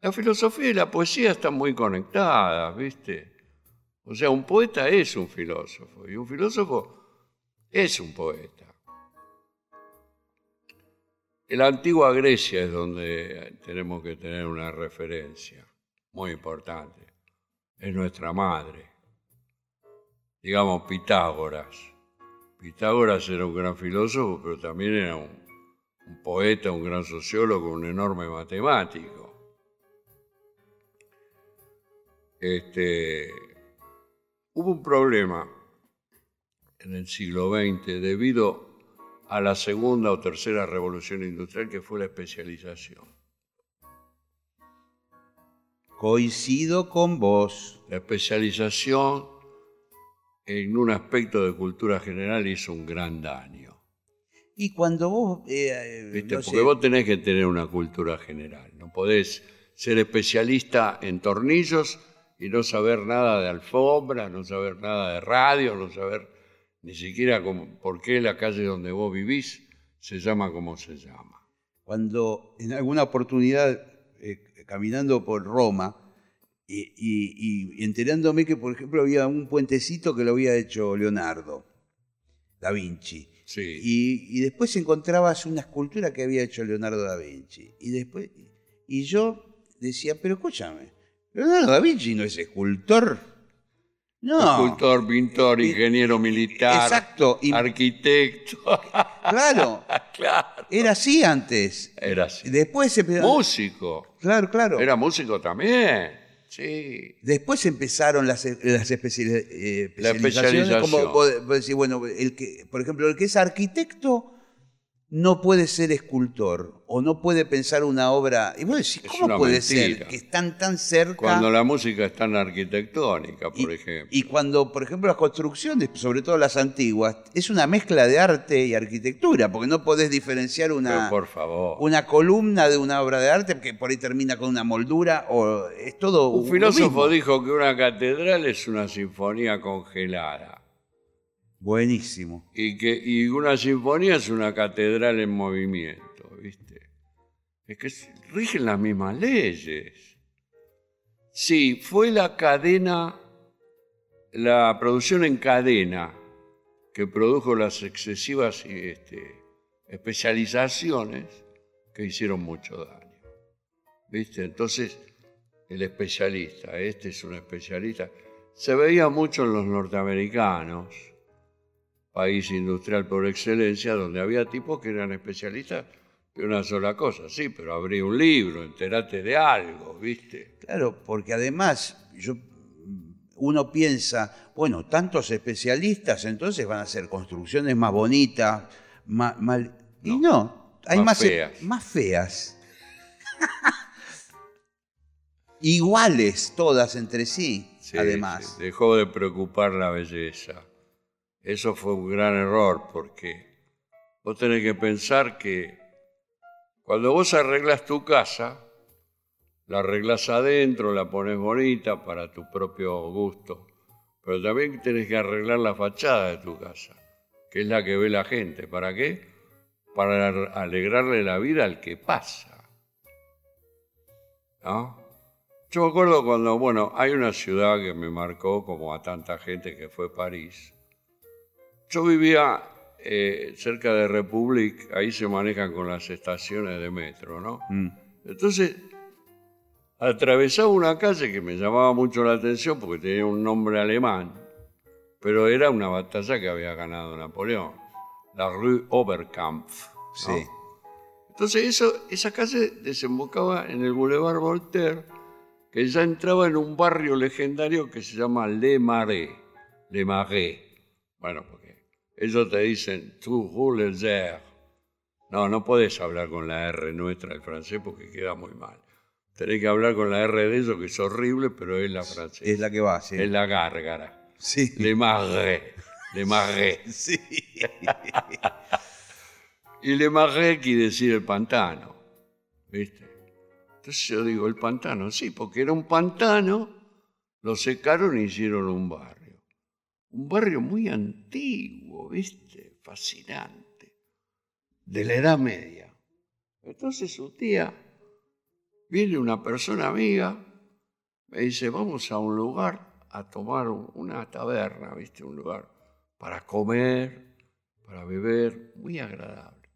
la filosofía y la poesía están muy conectadas, ¿viste? O sea, un poeta es un filósofo y un filósofo es un poeta. La antigua Grecia es donde tenemos que tener una referencia muy importante. Es nuestra madre. Digamos Pitágoras. Pitágoras era un gran filósofo, pero también era un, un poeta, un gran sociólogo, un enorme matemático. Este, hubo un problema en el siglo XX debido a la segunda o tercera revolución industrial que fue la especialización. Coincido con vos. La especialización en un aspecto de cultura general hizo un gran daño. Y cuando vos... eh, ¿viste? no Porque sé, vos tenés que tener una cultura general. No podés ser especialista en tornillos y no saber nada de alfombra, no saber nada de radio, no saber ni siquiera cómo- por qué la calle donde vos vivís se llama como se llama. cuando en alguna oportunidad, eh, caminando por Roma, y, y- y enterándome que, por ejemplo, había un puentecito que lo había hecho Leonardo da Vinci. Sí. Y, y después encontrabas una escultura que había hecho Leonardo da Vinci. Y después, y yo decía, pero escúchame, Leonardo da Vinci no es escultor. No. Escultor, pintor, ingeniero militar, Exacto. Y, arquitecto. claro, claro. era así antes. Era así. Después empe- Músico. Claro, claro. Era músico también. Sí. Después empezaron las, las especiali- eh, La especializaciones, como vos- vos decís, bueno, el que, por ejemplo, el que es arquitecto no puede ser escultor o no puede pensar una obra. Y vos decís, ¿cómo puede mentira. ser que están tan cerca? Cuando la música es tan arquitectónica, y, por ejemplo. y cuando, por ejemplo, las construcciones, sobre todo las antiguas, es una mezcla de arte y arquitectura, porque no podés diferenciar una, por favor. una columna de una obra de arte que por ahí termina con una moldura o es todo Un filósofo dijo que una catedral es una sinfonía congelada. Buenísimo. Y que y una sinfonía es una catedral en movimiento, ¿viste? Es que rigen las mismas leyes. Sí, fue la cadena, la producción en cadena que produjo las excesivas este, especializaciones que hicieron mucho daño. ¿Viste? Entonces, el especialista, este es un especialista, se veía mucho en los norteamericanos, país industrial por excelencia, donde había tipos que eran especialistas de una sola cosa. Sí, pero abrí un libro, enterate de algo, ¿viste? Claro, porque además yo, uno piensa, bueno, tantos especialistas, entonces van a hacer construcciones más bonitas, más, más- y no, hay más más, e- feas. más feas. Iguales todas entre sí, Sí, además. sí, dejó de preocupar la belleza. Eso fue un gran error porque vos tenés que pensar que cuando vos arreglas tu casa, la arreglas adentro, la pones bonita para tu propio gusto, pero también tenés que arreglar la fachada de tu casa, que es la que ve la gente. ¿Para qué? Para alegrarle la vida al que pasa. ¿No? Yo me acuerdo cuando, bueno, hay una ciudad que me marcó como a tanta gente que fue París. Yo vivía eh, cerca de Republic, ahí se manejan con las estaciones de metro, ¿no? Mm. Entonces, atravesaba una calle que me llamaba mucho la atención porque tenía un nombre alemán, pero era una batalla que había ganado Napoleón, la Rue Oberkampf. ¿no? Sí. Entonces eso, esa calle desembocaba en el Boulevard Voltaire, que ya entraba en un barrio legendario que se llama Le Marais. Le Marais. Bueno, ellos te dicen tu roules l'air. No, no podés hablar con la R nuestra del francés porque queda muy mal. Tenés que hablar con la R de ellos, que es horrible, pero es la francesa. Es la que va, sí. Es la gárgara. Sí. Le Marais. Le Marais. Sí. Y Le Marais quiere decir el pantano. ¿Viste? Entonces yo digo, el pantano, sí, porque era un pantano, lo secaron y hicieron un barrio. Un barrio muy antiguo, ¿viste? Fascinante. De la Edad Media. Entonces un día viene una persona amiga, me dice, vamos a un lugar a tomar un- una taberna, ¿viste? Un lugar para comer, para beber, muy agradable.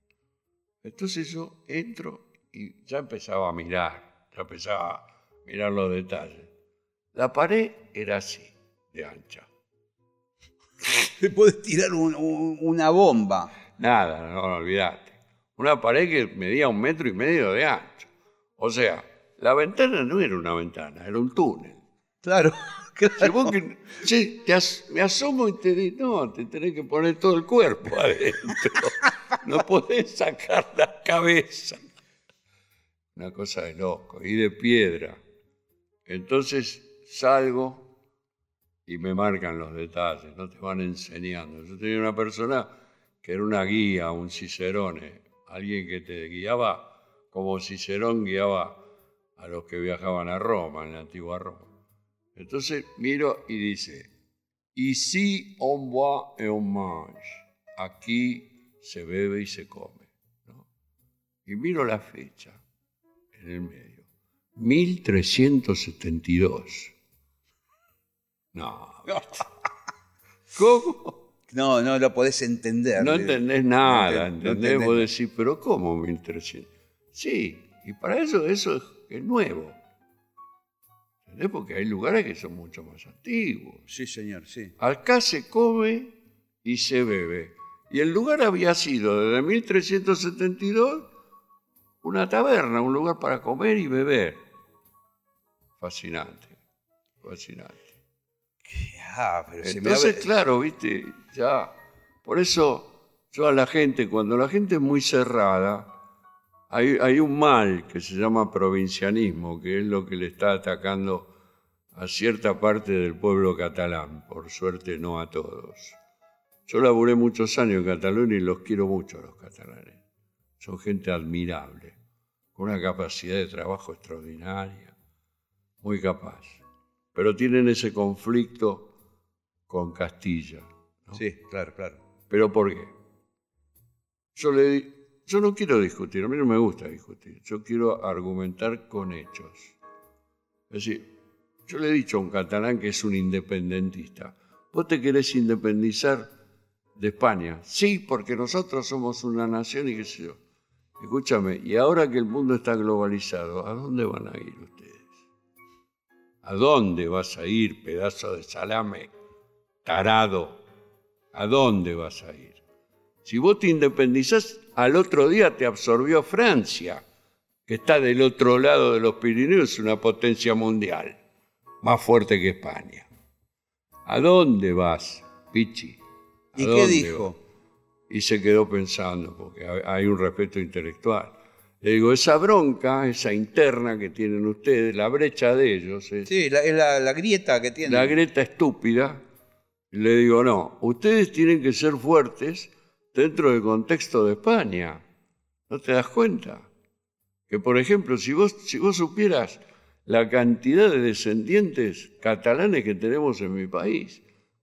Entonces yo entro y ya empezaba a mirar, ya empezaba a mirar los detalles. La pared era así, de ancha. Te podés tirar un- un- una bomba. Nada, no, no olvidate. Una pared que medía un metro y medio de ancho. O sea, la ventana no era una ventana, era un túnel. Claro, Si claro. vos que- te as- me asomo y te digo, no, te tenés que poner todo el cuerpo adentro. No podés sacar la cabeza. Una cosa de loco. Y de piedra. Entonces salgo y me marcan los detalles, no te van enseñando. Yo tenía una persona que era una guía, un cicerone, alguien que te guiaba como Cicerón guiaba a los que viajaban a Roma, en la antigua Roma. Entonces miro y dice, ici on boit et on mange. Aquí se bebe y se come. Y miro la fecha en el medio. 1372. No. ¿Cómo? No, no lo podés entender. No entendés nada, No no ¿entendés? entendés. Vos decís, pero ¿cómo 1300? Sí, y para eso eso es, es nuevo. ¿Entendés? Porque hay lugares que son mucho más antiguos. Sí, señor, sí. Acá se come y se bebe. Y el lugar había sido desde 1372 una taberna, un lugar para comer y beber. Fascinante, fascinante. Ah, pero Entonces, claro, viste, ya. Por eso yo a la gente, cuando la gente es muy cerrada, hay, hay un mal que se llama provincianismo, que es lo que le está atacando a cierta parte del pueblo catalán, por suerte no a todos. Yo laburé muchos años en Cataluña y los quiero mucho a los catalanes. Son gente admirable, con una capacidad de trabajo extraordinaria, muy capaz. Pero tienen ese conflicto con Castilla. ¿no? Sí, claro, claro. ¿Pero por qué? Yo, le, di- yo no quiero discutir, a mí no me gusta discutir, yo quiero argumentar con hechos. Es decir, yo le he dicho a un catalán que es un independentista, ¿vos te querés independizar de España? Sí, porque nosotros somos una nación y qué sé yo. Escúchame, y ahora que el mundo está globalizado, ¿a dónde van a ir ustedes? ¿A dónde vas a ir, pedazo de salame, tarado? ¿A dónde vas a ir? Si vos te independizás, al otro día te absorbió Francia, que está del otro lado de los Pirineos, una potencia mundial, más fuerte que España. ¿A dónde vas, Pichi? ¿A ¿Y qué dijo? vas? Y se quedó pensando, porque hay un respeto intelectual. Le digo, esa bronca, esa interna que tienen ustedes, la brecha de ellos, es, Sí, la- es la, la grieta que tiene. la grieta estúpida, le digo, no, ustedes tienen que ser fuertes dentro del contexto de España. ¿No te das cuenta? Que, por ejemplo, si vos, si vos supieras la cantidad de descendientes catalanes que tenemos en mi país,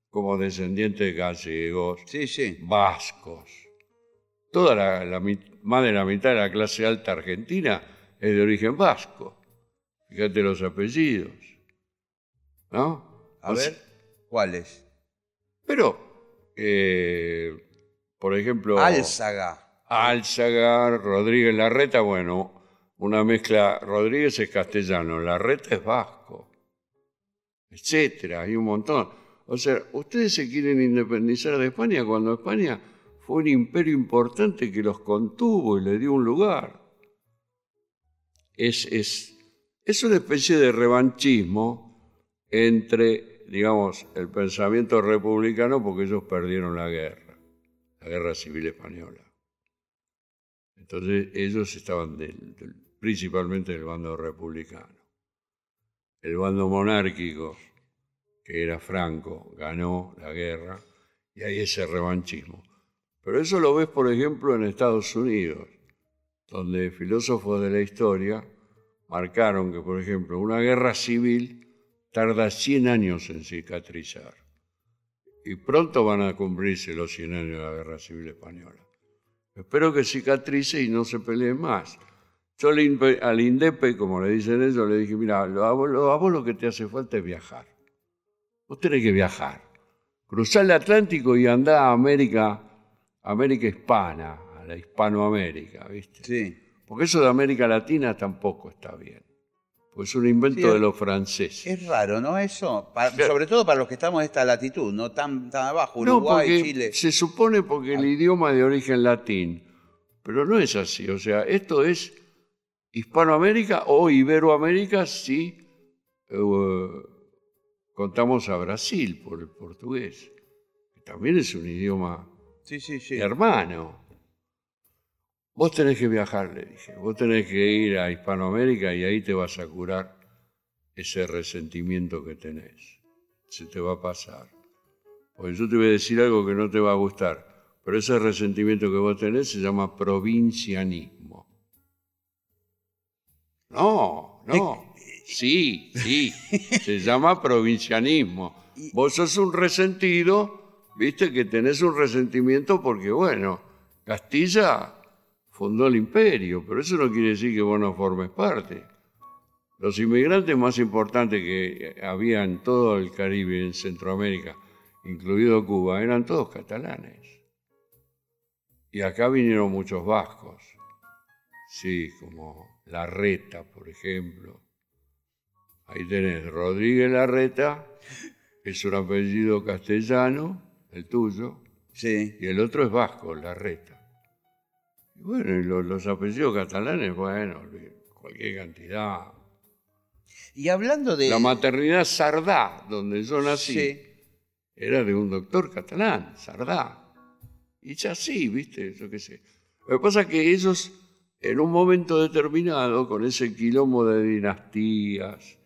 como descendientes gallegos, Sí, sí. vascos, toda la, la más de la mitad de la clase alta argentina es de origen vasco. Fíjate los apellidos. ¿No? A O sea, ver, ¿cuáles? Pero eh, por ejemplo... Álzaga. Álzaga, Rodríguez Larreta, bueno, una mezcla, Rodríguez es castellano, Larreta es vasco, etcétera, hay un montón. O sea, ustedes se quieren independizar de España cuando España fue un imperio importante que los contuvo y le dio un lugar. Es, es, es una especie de revanchismo entre, digamos, el pensamiento republicano porque ellos perdieron la guerra, la guerra civil española. Entonces ellos estaban principalmente del bando republicano. El bando monárquico que era Franco, ganó la guerra y hay ese revanchismo. Pero eso lo ves, por ejemplo, en Estados Unidos, donde filósofos de la historia marcaron que, por ejemplo, una guerra civil tarda 100 años en cicatrizar. Y pronto van a cumplirse los 100 años de la guerra civil española. Espero que cicatrice y no se pelee más. Yo al INDEPE, como le dicen ellos, le dije, mira, a vos lo que te hace falta es viajar. Vos tenés que viajar, cruzar el Atlántico y andar a América, América hispana, a la Hispanoamérica, ¿viste? Sí. Porque eso de América Latina tampoco está bien. Pues es un invento de los franceses. Es raro, ¿no? Eso, sobre todo para los que estamos en esta latitud, no tan, tan abajo, Uruguay, no, Chile. Se supone porque el idioma de origen latín, pero no es así. O sea, esto es Hispanoamérica o Iberoamérica sí. Eh, contamos a Brasil por el portugués, que también es un idioma sí, sí, sí. hermano. Vos tenés que viajar, le dije, vos tenés que ir a Hispanoamérica y ahí te vas a curar ese resentimiento que tenés. Se te va a pasar. Porque yo te voy a decir algo que no te va a gustar, pero ese resentimiento que vos tenés se llama provincianismo. No, no. Sí, sí, se llama provincianismo. Vos sos un resentido, viste que tenés un resentimiento porque, bueno, Castilla fundó el imperio, pero eso no quiere decir que vos no formes parte. Los inmigrantes más importantes que había en todo el Caribe, en Centroamérica, incluido Cuba, eran todos catalanes. Y acá vinieron muchos vascos, sí, como Larreta, por ejemplo, Ahí tenés Rodríguez Larreta, es un apellido castellano, el tuyo. Sí. Y el otro es vasco, Larreta. Y bueno, los, apellidos catalanes, bueno, cualquier cantidad. Y hablando de. La maternidad Sardá, donde yo nací, era de un doctor catalán, Sardá. Y ya sí, viste, yo qué sé. Lo que pasa es que ellos, en un momento determinado, con ese quilombo de dinastías,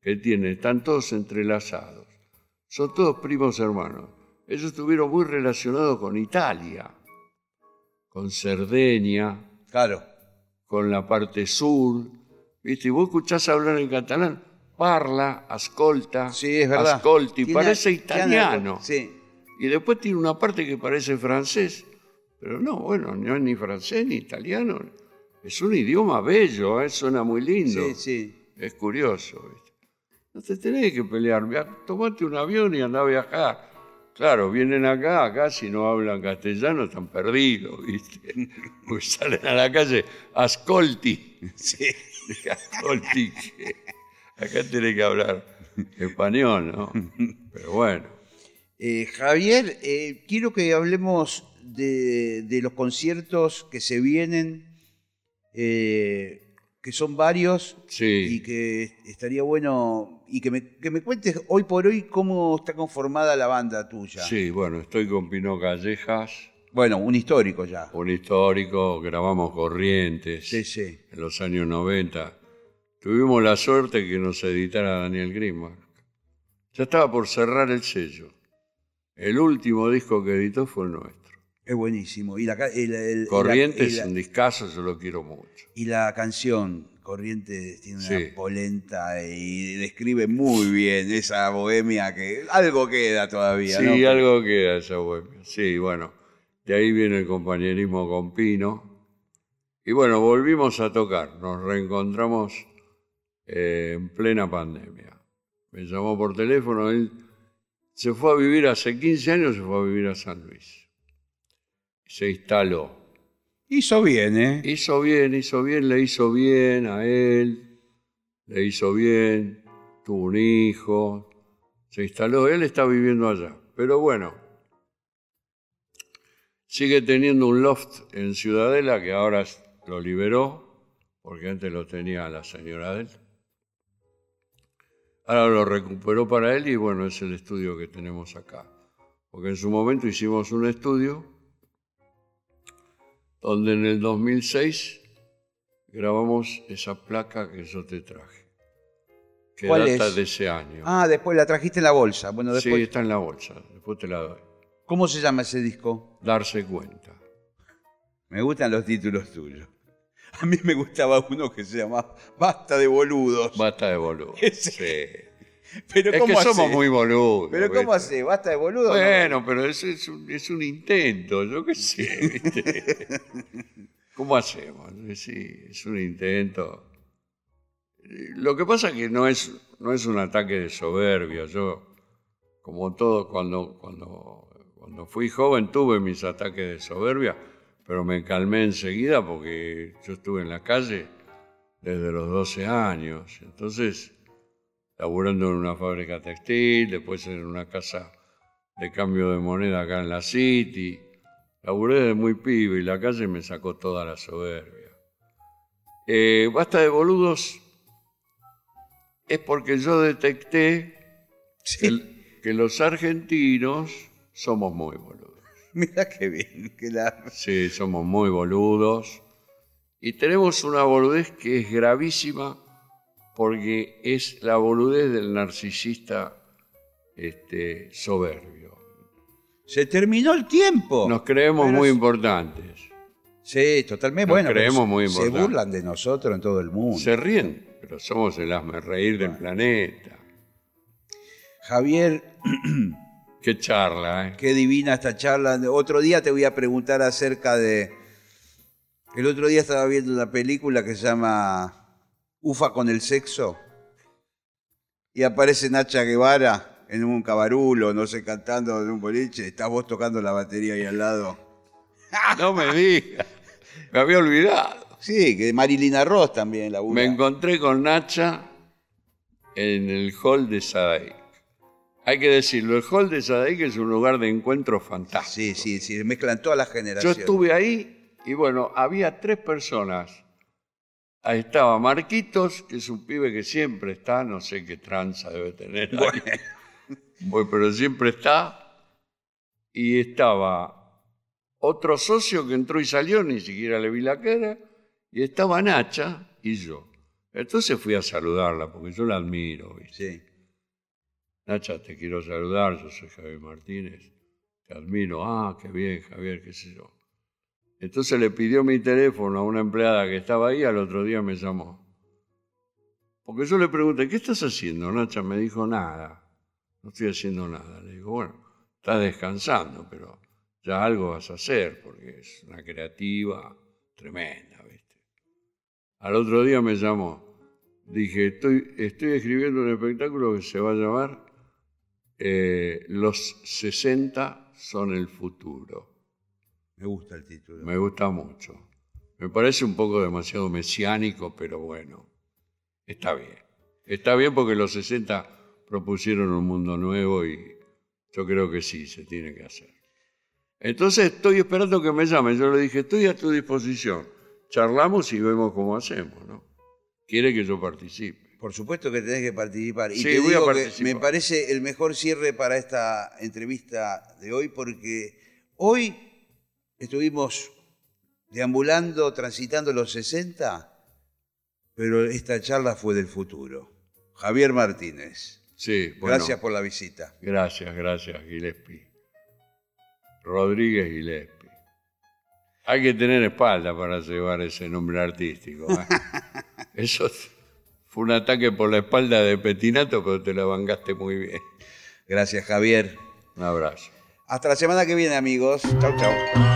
que tiene, están todos entrelazados. Son todos primos hermanos. Ellos estuvieron muy relacionados con Italia, con Cerdeña, claro. con la parte sur. ¿Viste? Y vos escuchás hablar en catalán, parla, ascolta, sí, es verdad. ascolti, parece italiano. Sí. Y después tiene una parte que parece francés, pero no, bueno, no es ni francés ni italiano. Es un idioma bello, ¿eh? suena muy lindo. Sí, sí. Es curioso. ¿viste? No te tenés que pelear, tomate un avión y anda a viajar. Claro, vienen acá, acá si no hablan castellano están perdidos, ¿viste? Pues salen a la calle, ascolti. Sí. Ascolti. Acá tenés que hablar español, ¿no? Pero bueno. Eh, Javier, eh, quiero que hablemos de, los conciertos que se vienen. Eh, que son varios y que estaría bueno y que me, que me, cuentes hoy por hoy cómo está conformada la banda tuya. Sí, bueno, estoy con Pino Callejas. Bueno, un histórico ya. Un histórico, grabamos Corrientes sí, sí. en los años 90. Tuvimos la suerte que nos editara Daniel Grimmark. Ya estaba por cerrar el sello. El último disco que editó fue el nuestro. Es buenísimo. Y la, Corrientes es un discazo, yo lo quiero mucho. Y la canción Corrientes tiene una polenta y describe muy bien esa bohemia que algo queda todavía. Sí, algo queda esa bohemia. Sí, bueno, de ahí viene el compañerismo con Pino. Y bueno, volvimos a tocar, nos reencontramos eh, en plena pandemia. Me llamó por teléfono, él se fue a vivir hace 15 años, se fue a vivir a San Luis se instaló. Hizo bien, ¿eh? Hizo bien, hizo bien, le hizo bien a él, le hizo bien, tuvo un hijo, se instaló, él está viviendo allá. Pero bueno, sigue teniendo un loft en Ciudadela que ahora lo liberó, porque antes lo tenía la señora de él. Ahora lo recuperó para él y bueno, es el estudio que tenemos acá. Porque en su momento hicimos un estudio donde en el 2006 grabamos esa placa que yo te traje. Que ¿Cuál data es? de ese año. Ah, después la trajiste en la bolsa. Bueno, sí, está en la bolsa, después te la doy. ¿Cómo se llama ese disco? Darse cuenta. Me gustan los títulos tuyos. A mí me gustaba uno que se llamaba Basta de boludos. Basta de boludo. Ese. Sí. Pero Es ¿cómo que somos hace? muy boludos. Pero ¿cómo hace? ¿Basta de boludos? Bueno, pero eso es un, es un intento, yo qué sé, ¿viste? ¿Cómo hacemos? Sí, es un intento. Lo que pasa es que no es, no es un ataque de soberbia. Yo, como todo, cuando, cuando, cuando fui joven tuve mis ataques de soberbia, pero me calmé enseguida porque yo estuve en la calle desde los 12 años. Entonces, laburando en una fábrica textil, después en una casa de cambio de moneda acá en la City. Laburé desde muy pibe y la calle me sacó toda la soberbia. Eh, basta de boludos es porque yo detecté Sí. el- que los argentinos somos muy boludos. Mira qué bien. Que la... Sí, somos muy boludos. Y tenemos una boludez que es gravísima porque es la boludez del narcisista este, soberbio. Se terminó el tiempo. Nos creemos Pero muy es- importantes. Sí, totalmente. Nos bueno, creemos se- muy Se importantes. burlan de nosotros en todo el mundo. Se ríen, pero somos el hazme reír del planeta. Javier, Qué charla, ¿eh? qué divina esta charla. Otro día te voy a preguntar acerca de... El otro día estaba viendo una película que se llama Ufa con el sexo. Y aparece Nacha Guevara en un cabarulo, no sé, cantando en un boliche. Estás vos tocando la batería ahí al lado. No me digas. Me había olvidado. Sí, que Marilina Ross también la Me encontré con Nacha en el hall de Sadaic. Hay que decirlo, el hall de Sadaic es un lugar de encuentro fantástico. Sí, sí, sí, mezclan todas las Yo generaciones. estuve ahí y bueno, había tres personas. Ahí estaba Marquitos, que es un pibe que siempre está, no sé qué tranza debe tener. Bueno, pero siempre está. Y estaba otro socio que entró y salió, ni siquiera le vi la cara. Y estaba Nacha y yo. Entonces fui a saludarla, porque yo la admiro. ¿viste? Sí. Nacha, te quiero saludar, yo soy Javier Martínez, te admiro, ah, qué bien, Javier, qué sé yo. Entonces le pidió mi teléfono a una empleada que estaba ahí, al otro día me llamó. Porque yo le pregunté, ¿qué estás haciendo? Nacha me dijo, nada, no estoy haciendo nada. Le digo, bueno, estás descansando, pero ya algo vas a hacer, porque es una creativa tremenda, ¿viste? Al otro día me llamó. Dije, estoy, escribiendo un espectáculo que se va a llamar eh, Los 60 son el futuro. Me gusta el título. Me gusta mucho. Me parece un poco demasiado mesiánico, pero bueno, está bien. Está bien porque los 60 propusieron un mundo nuevo y yo creo que sí, se tiene que hacer. Entonces estoy esperando que me llamen. Yo le dije, estoy a tu disposición. Charlamos y vemos cómo hacemos, ¿no? Quiere que yo participe. Por supuesto que tenés que participar. Y Sí, te voy a que participar. me parece el mejor cierre para esta entrevista de hoy porque hoy estuvimos deambulando, transitando los 60, pero esta charla fue del futuro. Javier Martínez, Sí, bueno, gracias por la visita. Gracias, gracias, Gillespie. Rodríguez Gillespie. Hay que tener espalda para llevar ese nombre artístico. ¿eh? Eso fue un ataque por la espalda de Petinato, pero te la bangaste muy bien. Gracias, Javier. Un abrazo. Hasta la semana que viene, amigos. Chau, chau.